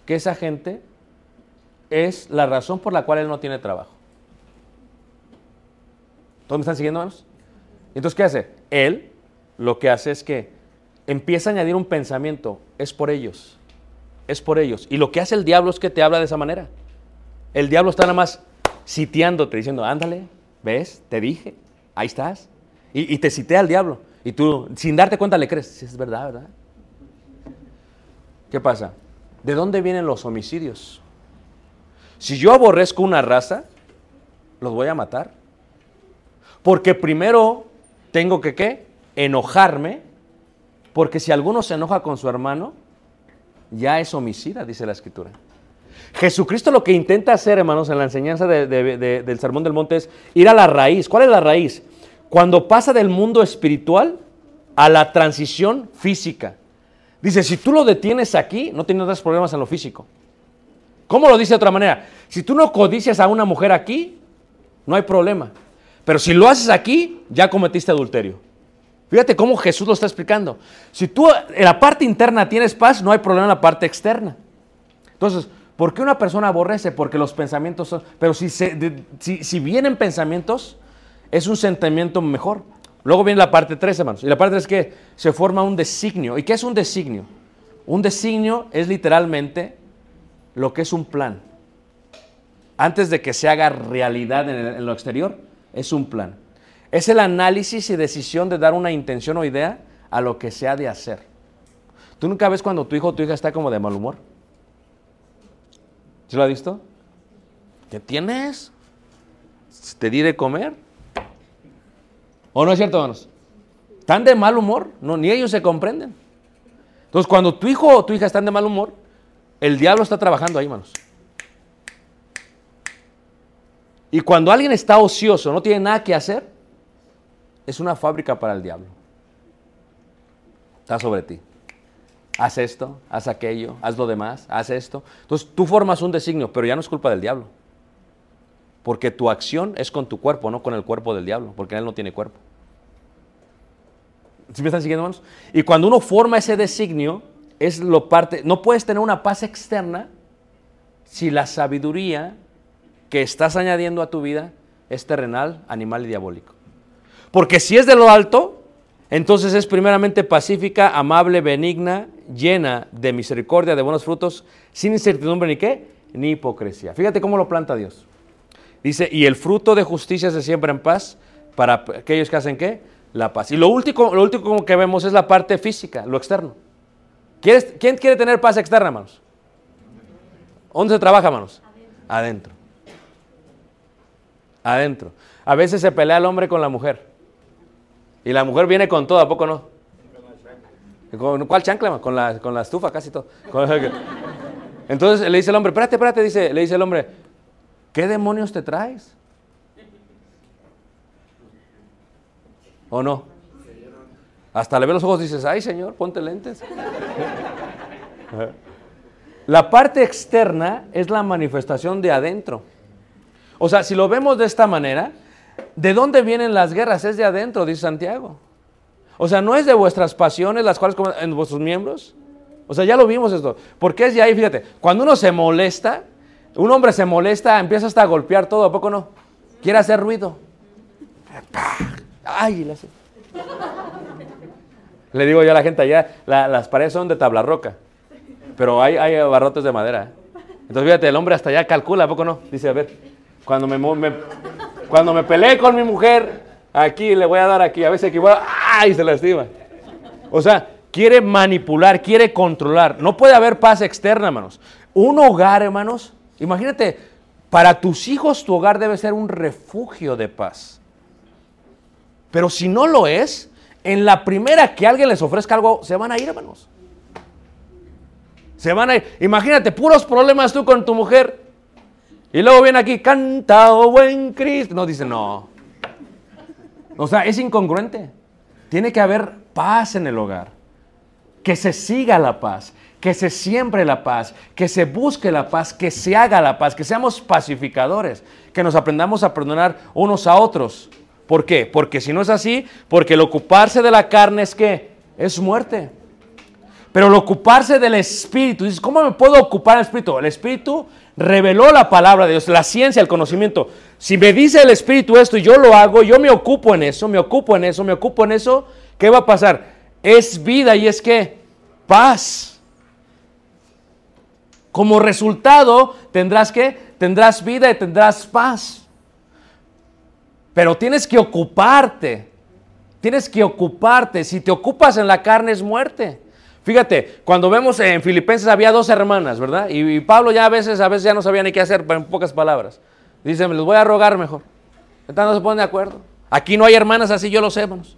que esa gente es la razón por la cual él no tiene trabajo. ¿Todos me están siguiendo, hermanos? Entonces, ¿qué hace? Él lo que hace es que empieza a añadir un pensamiento, es por ellos, es por ellos. Y lo que hace el diablo es que te habla de esa manera. El diablo está nada más sitiándote, diciendo, ándale, ¿ves? Te dije, ahí estás. Y, te citea al diablo. Y tú, sin darte cuenta, le crees. Es verdad, ¿verdad? ¿Qué pasa? ¿De dónde vienen los homicidios? Si yo aborrezco una raza, los voy a matar. Porque primero tengo que, ¿qué? Enojarme. Porque si alguno se enoja con su hermano, ya es homicida, dice la escritura. Jesucristo lo que intenta hacer, hermanos, en la enseñanza de- de- de- del Sermón del Monte es ir a la raíz. ¿Cuál es la raíz? Cuando pasa del mundo espiritual a la transición física. Dice, si tú lo detienes aquí, no tendrás problemas en lo físico. ¿Cómo lo dice de otra manera? Si tú no codicias a una mujer aquí, no hay problema. Pero si lo haces aquí, ya cometiste adulterio. Fíjate cómo Jesús lo está explicando. Si tú en la parte interna tienes paz, no hay problema en la parte externa. Entonces, ¿por qué una persona aborrece? Porque los pensamientos son... Pero si, si, si vienen pensamientos, es un sentimiento mejor. Luego viene la parte 3, hermanos. Y la parte 3 es que se forma un designio. ¿Y qué es un designio? Un designio es literalmente lo que es un plan. Antes de que se haga realidad en, el- en lo exterior, es un plan. Es el análisis y decisión de dar una intención o idea a lo que se ha de hacer. ¿Tú nunca ves cuando tu hijo o tu hija está como de mal humor? ¿Sí lo has visto? ¿Qué tienes? ¿Te di de comer? ¿O no es cierto, hermanos? ¿Están de mal humor? No, ni ellos se comprenden. Entonces, cuando tu hijo o tu hija están de mal humor, el diablo está trabajando ahí, hermanos. Y cuando alguien está ocioso, no tiene nada que hacer, es una fábrica para el diablo. Está sobre ti. Haz esto, haz aquello, haz lo demás, haz esto. Entonces tú formas un designio, pero ya no es culpa del diablo. Porque tu acción es con tu cuerpo, no con el cuerpo del diablo, porque él no tiene cuerpo. ¿Sí me están siguiendo, hermanos? Y cuando uno forma ese designio, es lo parte. No puedes tener una paz externa si la sabiduría que estás añadiendo a tu vida es terrenal, animal y diabólico. Porque si es de lo alto, entonces es primeramente pacífica, amable, benigna, llena de misericordia, de buenos frutos, sin incertidumbre ni qué, ni hipocresía. Fíjate cómo lo planta Dios. Dice, y el fruto de justicia se siembra en paz para aquellos que hacen qué, la paz. Y lo último, lo último que vemos es la parte física, lo externo. ¿Quieres- ¿Quién quiere tener paz externa, hermanos? ¿Dónde se trabaja, hermanos? Adentro. Adentro. A veces se pelea el hombre con la mujer. Y la mujer viene con todo, ¿a poco no? ¿Con cuál chancla? Con la, con la estufa, casi todo. Entonces le dice el hombre, espérate, espérate, dice, le dice el hombre, ¿qué demonios te traes? ¿O no? Hasta le ve los ojos y dices, ay señor, ponte lentes. La parte externa es la manifestación de adentro. O sea, si lo vemos de esta manera, ¿de dónde vienen las guerras? Es de adentro, dice Santiago. O sea, no es de vuestras pasiones las cuales en vuestros miembros. O sea, ya lo vimos esto. Porque es de ahí, fíjate, cuando uno se molesta, un hombre se molesta, empieza hasta a golpear todo, ¿a poco no? Quiere hacer ruido. Ay, le. Le digo yo a la gente allá, la- las paredes son de tabla roca, pero hay, hay barrotes de madera. Entonces fíjate, el hombre hasta allá calcula, ¿a poco no? Dice, a ver, cuando me- cuando me peleé con mi mujer, aquí le voy a dar aquí, a veces equivoca, ¡ay! se lastima. O sea, quiere manipular, quiere controlar. No puede haber paz externa, hermanos. Un hogar, hermanos, imagínate, para tus hijos tu hogar debe ser un refugio de paz. Pero si no lo es, en la primera que alguien les ofrezca algo, se van a ir, hermanos. Se van a ir. Imagínate, puros problemas tú con tu mujer. Y luego viene aquí, canta, oh buen Cristo. No, dice, no. O sea, es incongruente. Tiene que haber paz en el hogar. Que se siga la paz, que se siembre la paz, que se busque la paz, que se haga la paz, que seamos pacificadores, que nos aprendamos a perdonar unos a otros. ¿Por qué? Porque si no es así, porque el ocuparse de la carne es que es muerte. Pero el ocuparse del espíritu, dices, ¿cómo me puedo ocupar del espíritu? El espíritu reveló la palabra de Dios, la ciencia, el conocimiento. Si me dice el espíritu esto y yo lo hago, yo me ocupo en eso, me ocupo en eso, me ocupo en eso, ¿qué va a pasar? Es vida y es que paz. Como resultado tendrás que tendrás vida y tendrás paz. Pero tienes que ocuparte Tienes que ocuparte. Si te ocupas en la carne es muerte. Fíjate, cuando vemos en Filipenses había dos hermanas, ¿verdad? Y, Pablo ya a veces, a veces ya no sabía ni qué hacer, en pocas palabras. Dice, me los voy a rogar mejor. Entonces no se ponen de acuerdo. Aquí no hay hermanas así, yo lo sé, hermanos.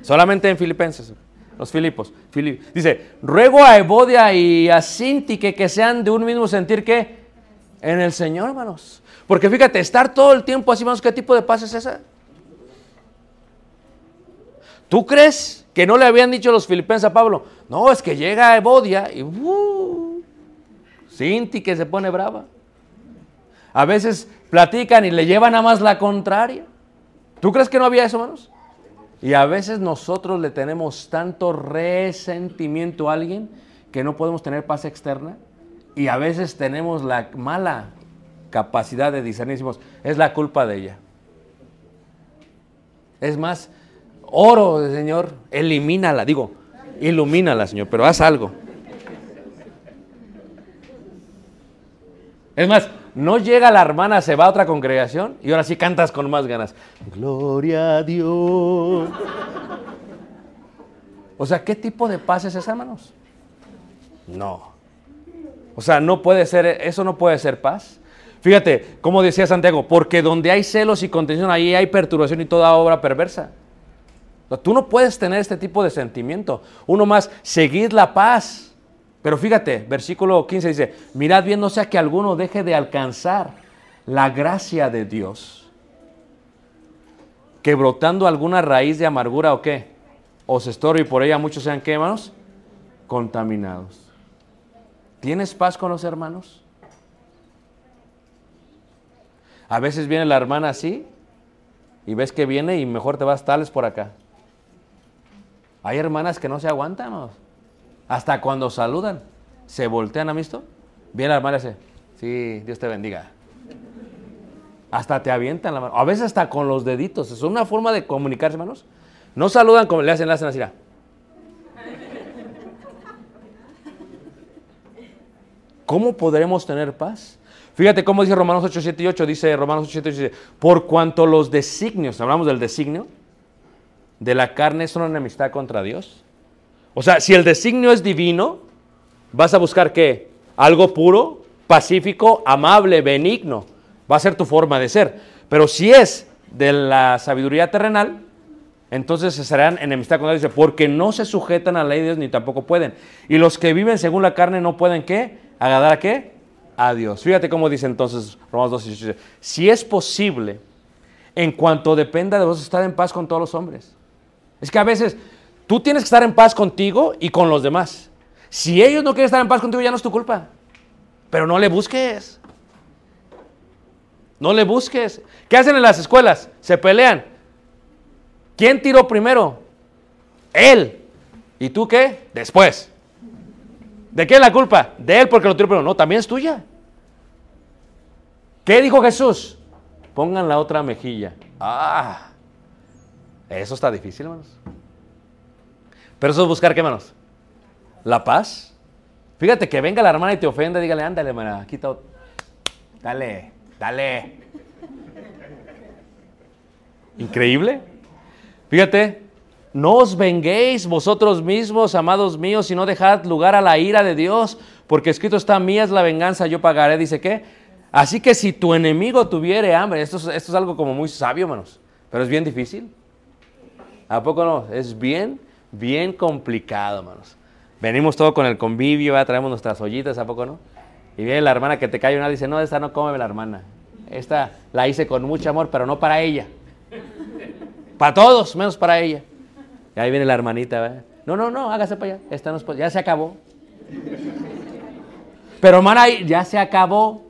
Solamente en Filipenses, los Filipos. Fili- Dice, ruego a Evodia y a Sintique que sean de un mismo sentir que en el Señor, hermanos. Porque fíjate, estar todo el tiempo así, hermanos, ¿qué tipo de paz es esa? ¿Tú crees que no le habían dicho los filipenses a Pablo? No, es que llega a Evodia y uh, Sinti que se pone brava. A veces platican y le llevan a más la contraria. ¿Tú crees que no había eso, hermanos? Y a veces nosotros le tenemos tanto resentimiento a alguien que no podemos tener paz externa. Y a veces tenemos la mala capacidad de discernir. Es la culpa de ella. Es más, oro, Señor, elimínala. Digo, ilumínala, Señor, pero haz algo. Es más, no llega la hermana, se va a otra congregación y ahora sí cantas con más ganas. Gloria a Dios. O sea, ¿qué tipo de paz es esa, hermanos? No. O sea, no puede ser, eso no puede ser paz. Fíjate, como decía Santiago, porque donde hay celos y contención, ahí hay perturbación y toda obra perversa. Tú no puedes tener este tipo de sentimiento. Uno más, seguid la paz. Pero fíjate, versículo 15 dice, mirad bien no sea que alguno deje de alcanzar la gracia de Dios, que brotando alguna raíz de amargura o qué, os estorbe y por ella muchos sean qué, hermanos, contaminados. ¿Tienes paz con los hermanos? A veces viene la hermana así y ves que viene y mejor te vas tales por acá. Hay hermanas que no se aguantan, hasta cuando saludan, se voltean, ¿han visto? Viene la hermana dice, sí, Dios te bendiga. Hasta te avientan la mano, a veces hasta con los deditos, es una forma de comunicarse, hermanos. No saludan como le hacen, le hacen así. ¿Cómo podremos tener paz? Fíjate cómo dice Romanos 8, 7 y 8. Dice Romanos 8, 7 y 8. Dice, por cuanto los designios, hablamos del designio, de la carne son enemistad contra Dios. O sea, si el designio es divino, vas a buscar qué? Algo puro, pacífico, amable, benigno. Va a ser tu forma de ser. Pero si es de la sabiduría terrenal, entonces se serán enemistad contra Dios. Porque no se sujetan a la ley de Dios ni tampoco pueden. Y los que viven según la carne no pueden qué? Agradar a qué? A Dios. Fíjate cómo dice entonces Romanos 2, 18. dice, Si es posible, en cuanto dependa de vos, estar en paz con todos los hombres. Es que a veces tú tienes que estar en paz contigo y con los demás. Si ellos no quieren estar en paz contigo, ya no es tu culpa. Pero no le busques. No le busques. ¿Qué hacen en las escuelas? Se pelean. ¿Quién tiró primero? Él. ¿Y tú qué? Después. ¿De qué es la culpa? De él porque lo tiró primero. No, también es tuya. ¿Qué dijo Jesús? Pongan la otra mejilla. Ah. Eso está difícil, hermanos. Pero eso es buscar qué, hermanos? La paz. Fíjate que venga la hermana y te ofenda, dígale, ándale, hermana, quita. ot- Dale, dale. Increíble. Fíjate, no os venguéis vosotros mismos, amados míos, sino dejad lugar a la ira de Dios, porque escrito está, mía es la venganza, yo pagaré. Dice que, así que si tu enemigo tuviere hambre, esto es, esto es algo como muy sabio, hermanos, pero es bien difícil. ¿A poco no? Es bien, bien complicado, hermanos. Venimos todo con el convivio, traemos nuestras ollitas, ¿a poco no? Y viene la hermana que te cae una y dice, no, esta no come la hermana. Esta la hice con mucho amor, pero no para ella. Para todos, menos para ella. Y ahí viene la hermanita, ¿verdad? No, no, no, hágase para allá. Esta no es ya se acabó. Pero hermana, ya se acabó.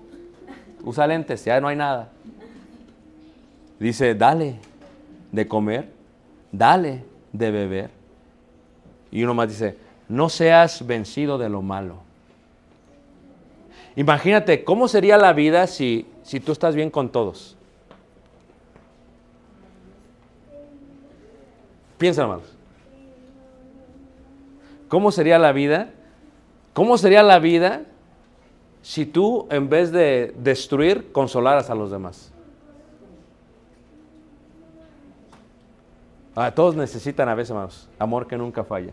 Usa lentes, ya no hay nada. Dice, dale de comer, dale de beber. Y uno más dice, no seas vencido de lo malo. Imagínate, ¿cómo sería la vida si, si tú estás bien con todos? Piensa, hermanos. ¿Cómo sería la vida? ¿Cómo sería la vida si tú, en vez de destruir, consolaras a los demás? Ah, todos necesitan a veces, hermanos, amor que nunca falla.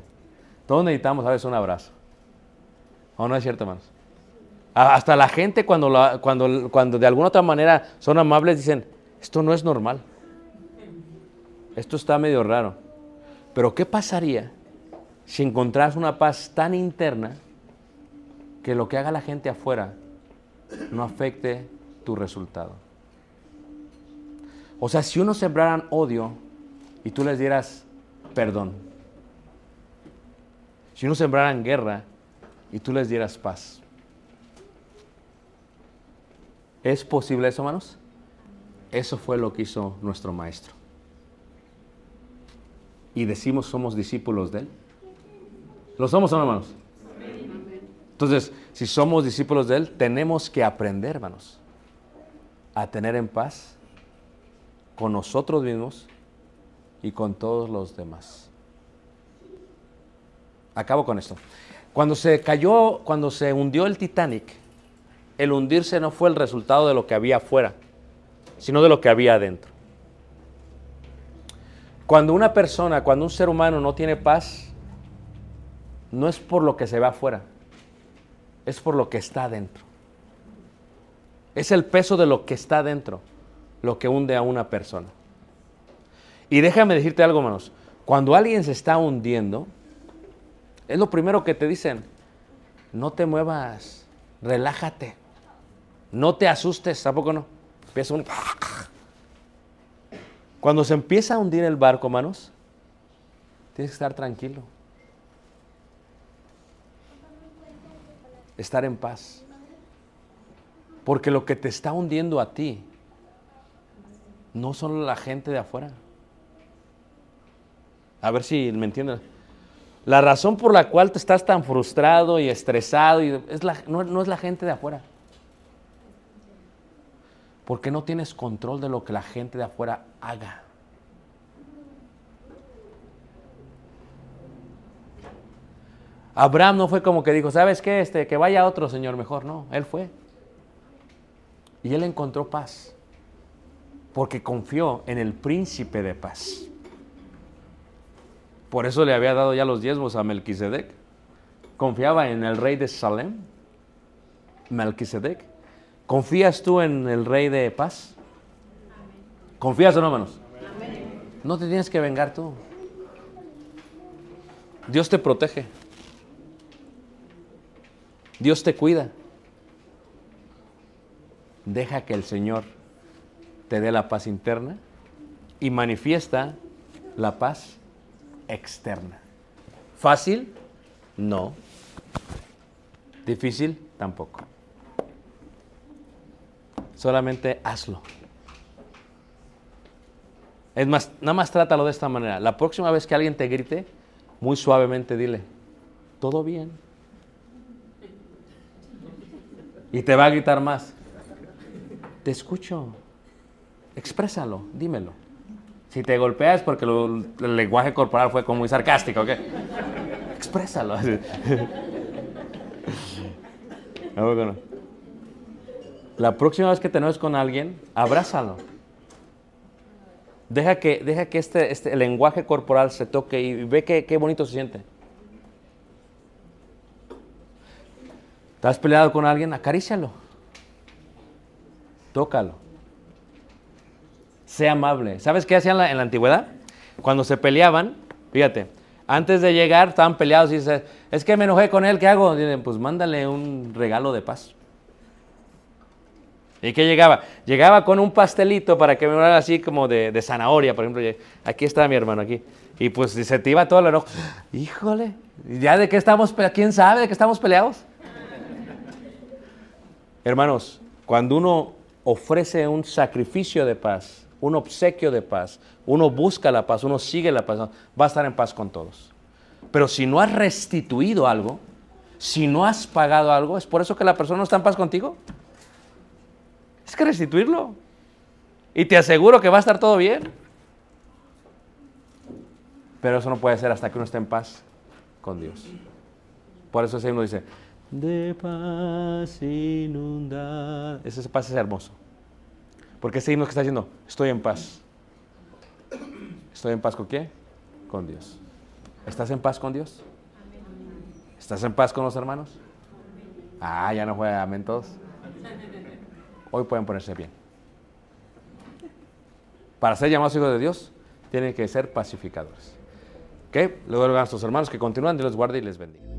Todos necesitamos a veces un abrazo. ¿O no es cierto, hermanos? Hasta la gente cuando, cuando, cuando de alguna otra manera son amables dicen, esto no es normal. Esto está medio raro. Pero ¿qué pasaría si encontraras una paz tan interna que lo que haga la gente afuera no afecte tu resultado? O sea, si uno sembraran odio y tú les dieras perdón. Si uno sembraran guerra y tú les dieras paz. ¿Es posible eso, hermanos? Eso fue lo que hizo nuestro maestro. Y decimos somos discípulos de él. ¿Lo somos no, hermanos? Entonces, si somos discípulos de él, tenemos que aprender, hermanos, a tener en paz con nosotros mismos y con todos los demás. Acabo con esto. Cuando se cayó, cuando se hundió el Titanic, el hundirse no fue el resultado de lo que había afuera, sino de lo que había adentro. Cuando una persona, cuando un ser humano no tiene paz, no es por lo que se ve afuera, es por lo que está adentro. Es el peso de lo que está adentro lo que hunde a una persona. Y déjame decirte algo, hermanos. Cuando alguien se está hundiendo, es lo primero que te dicen. No te muevas, relájate. No te asustes, tampoco no. Empieza un... Cuando se empieza a hundir el barco, hermanos, tienes que estar tranquilo. Estar en paz. Porque lo que te está hundiendo a ti no son la gente de afuera. A ver si me entienden. La razón por la cual te estás tan frustrado y estresado y es la- no, no es la gente de afuera. Porque no tienes control de lo que la gente de afuera haga. Abraham no fue como que dijo, ¿sabes qué? Este, que vaya otro señor mejor. No, él fue. Y él encontró paz. Porque confió en el príncipe de paz. Por eso le había dado ya los diezmos a Melquisedec. Confiaba en el rey de Salem, Melquisedec. ¿Confías tú en el rey de paz? ¿Confías o no, hermanos? No te tienes que vengar tú. Dios te protege. Dios te cuida. Deja que el Señor te dé la paz interna y manifiesta la paz externa. ¿Fácil? No. ¿Difícil? Tampoco. Solamente hazlo. Es más, nada más trátalo de esta manera. La próxima vez que alguien te grite, muy suavemente dile, todo bien. Y te va a gritar más. Te escucho. Exprésalo, dímelo. Si te golpeas porque el lenguaje corporal fue como muy sarcástico, ¿ok? Exprésalo. La próxima vez que te enojes con alguien, abrázalo. Deja que, deja que este, este lenguaje corporal se toque y ve qué, qué bonito se siente. ¿Estás peleado con alguien? Acarícialo. Tócalo. Sea amable. ¿Sabes qué hacían en la antigüedad? Cuando se peleaban, fíjate, antes de llegar estaban peleados y dices, es que me enojé con él, ¿qué hago? Dicen, pues mándale un regalo de paz. ¿Y qué llegaba? Llegaba con un pastelito para que me fuera así como de, de zanahoria, por ejemplo. Aquí está mi hermano, aquí. Y pues se te iba todo el enojo. Híjole, ¿ya de qué estamos peleados? ¿Quién sabe de qué estamos peleados? Hermanos, cuando uno ofrece un sacrificio de paz, un obsequio de paz, uno busca la paz, uno sigue la paz, va a estar en paz con todos. Pero si no has restituido algo, si no has pagado algo, ¿es por eso que la persona no está en paz contigo? Es que restituirlo. Y te aseguro que va a estar todo bien. Pero eso no puede ser hasta que uno esté en paz con Dios. Por eso ese himno dice, de paz inundada. Ese paz es hermoso. Porque ese himno que está diciendo, estoy en paz. ¿Estoy en paz con qué? Con Dios. ¿Estás en paz con Dios? ¿Estás en paz con los hermanos? Ah, ya no fue amén todos. Hoy pueden ponerse bien. Para ser llamados hijos de Dios, tienen que ser pacificadores. ¿Ok? Luego a nuestros hermanos que continúan, Dios los guarde y les bendiga.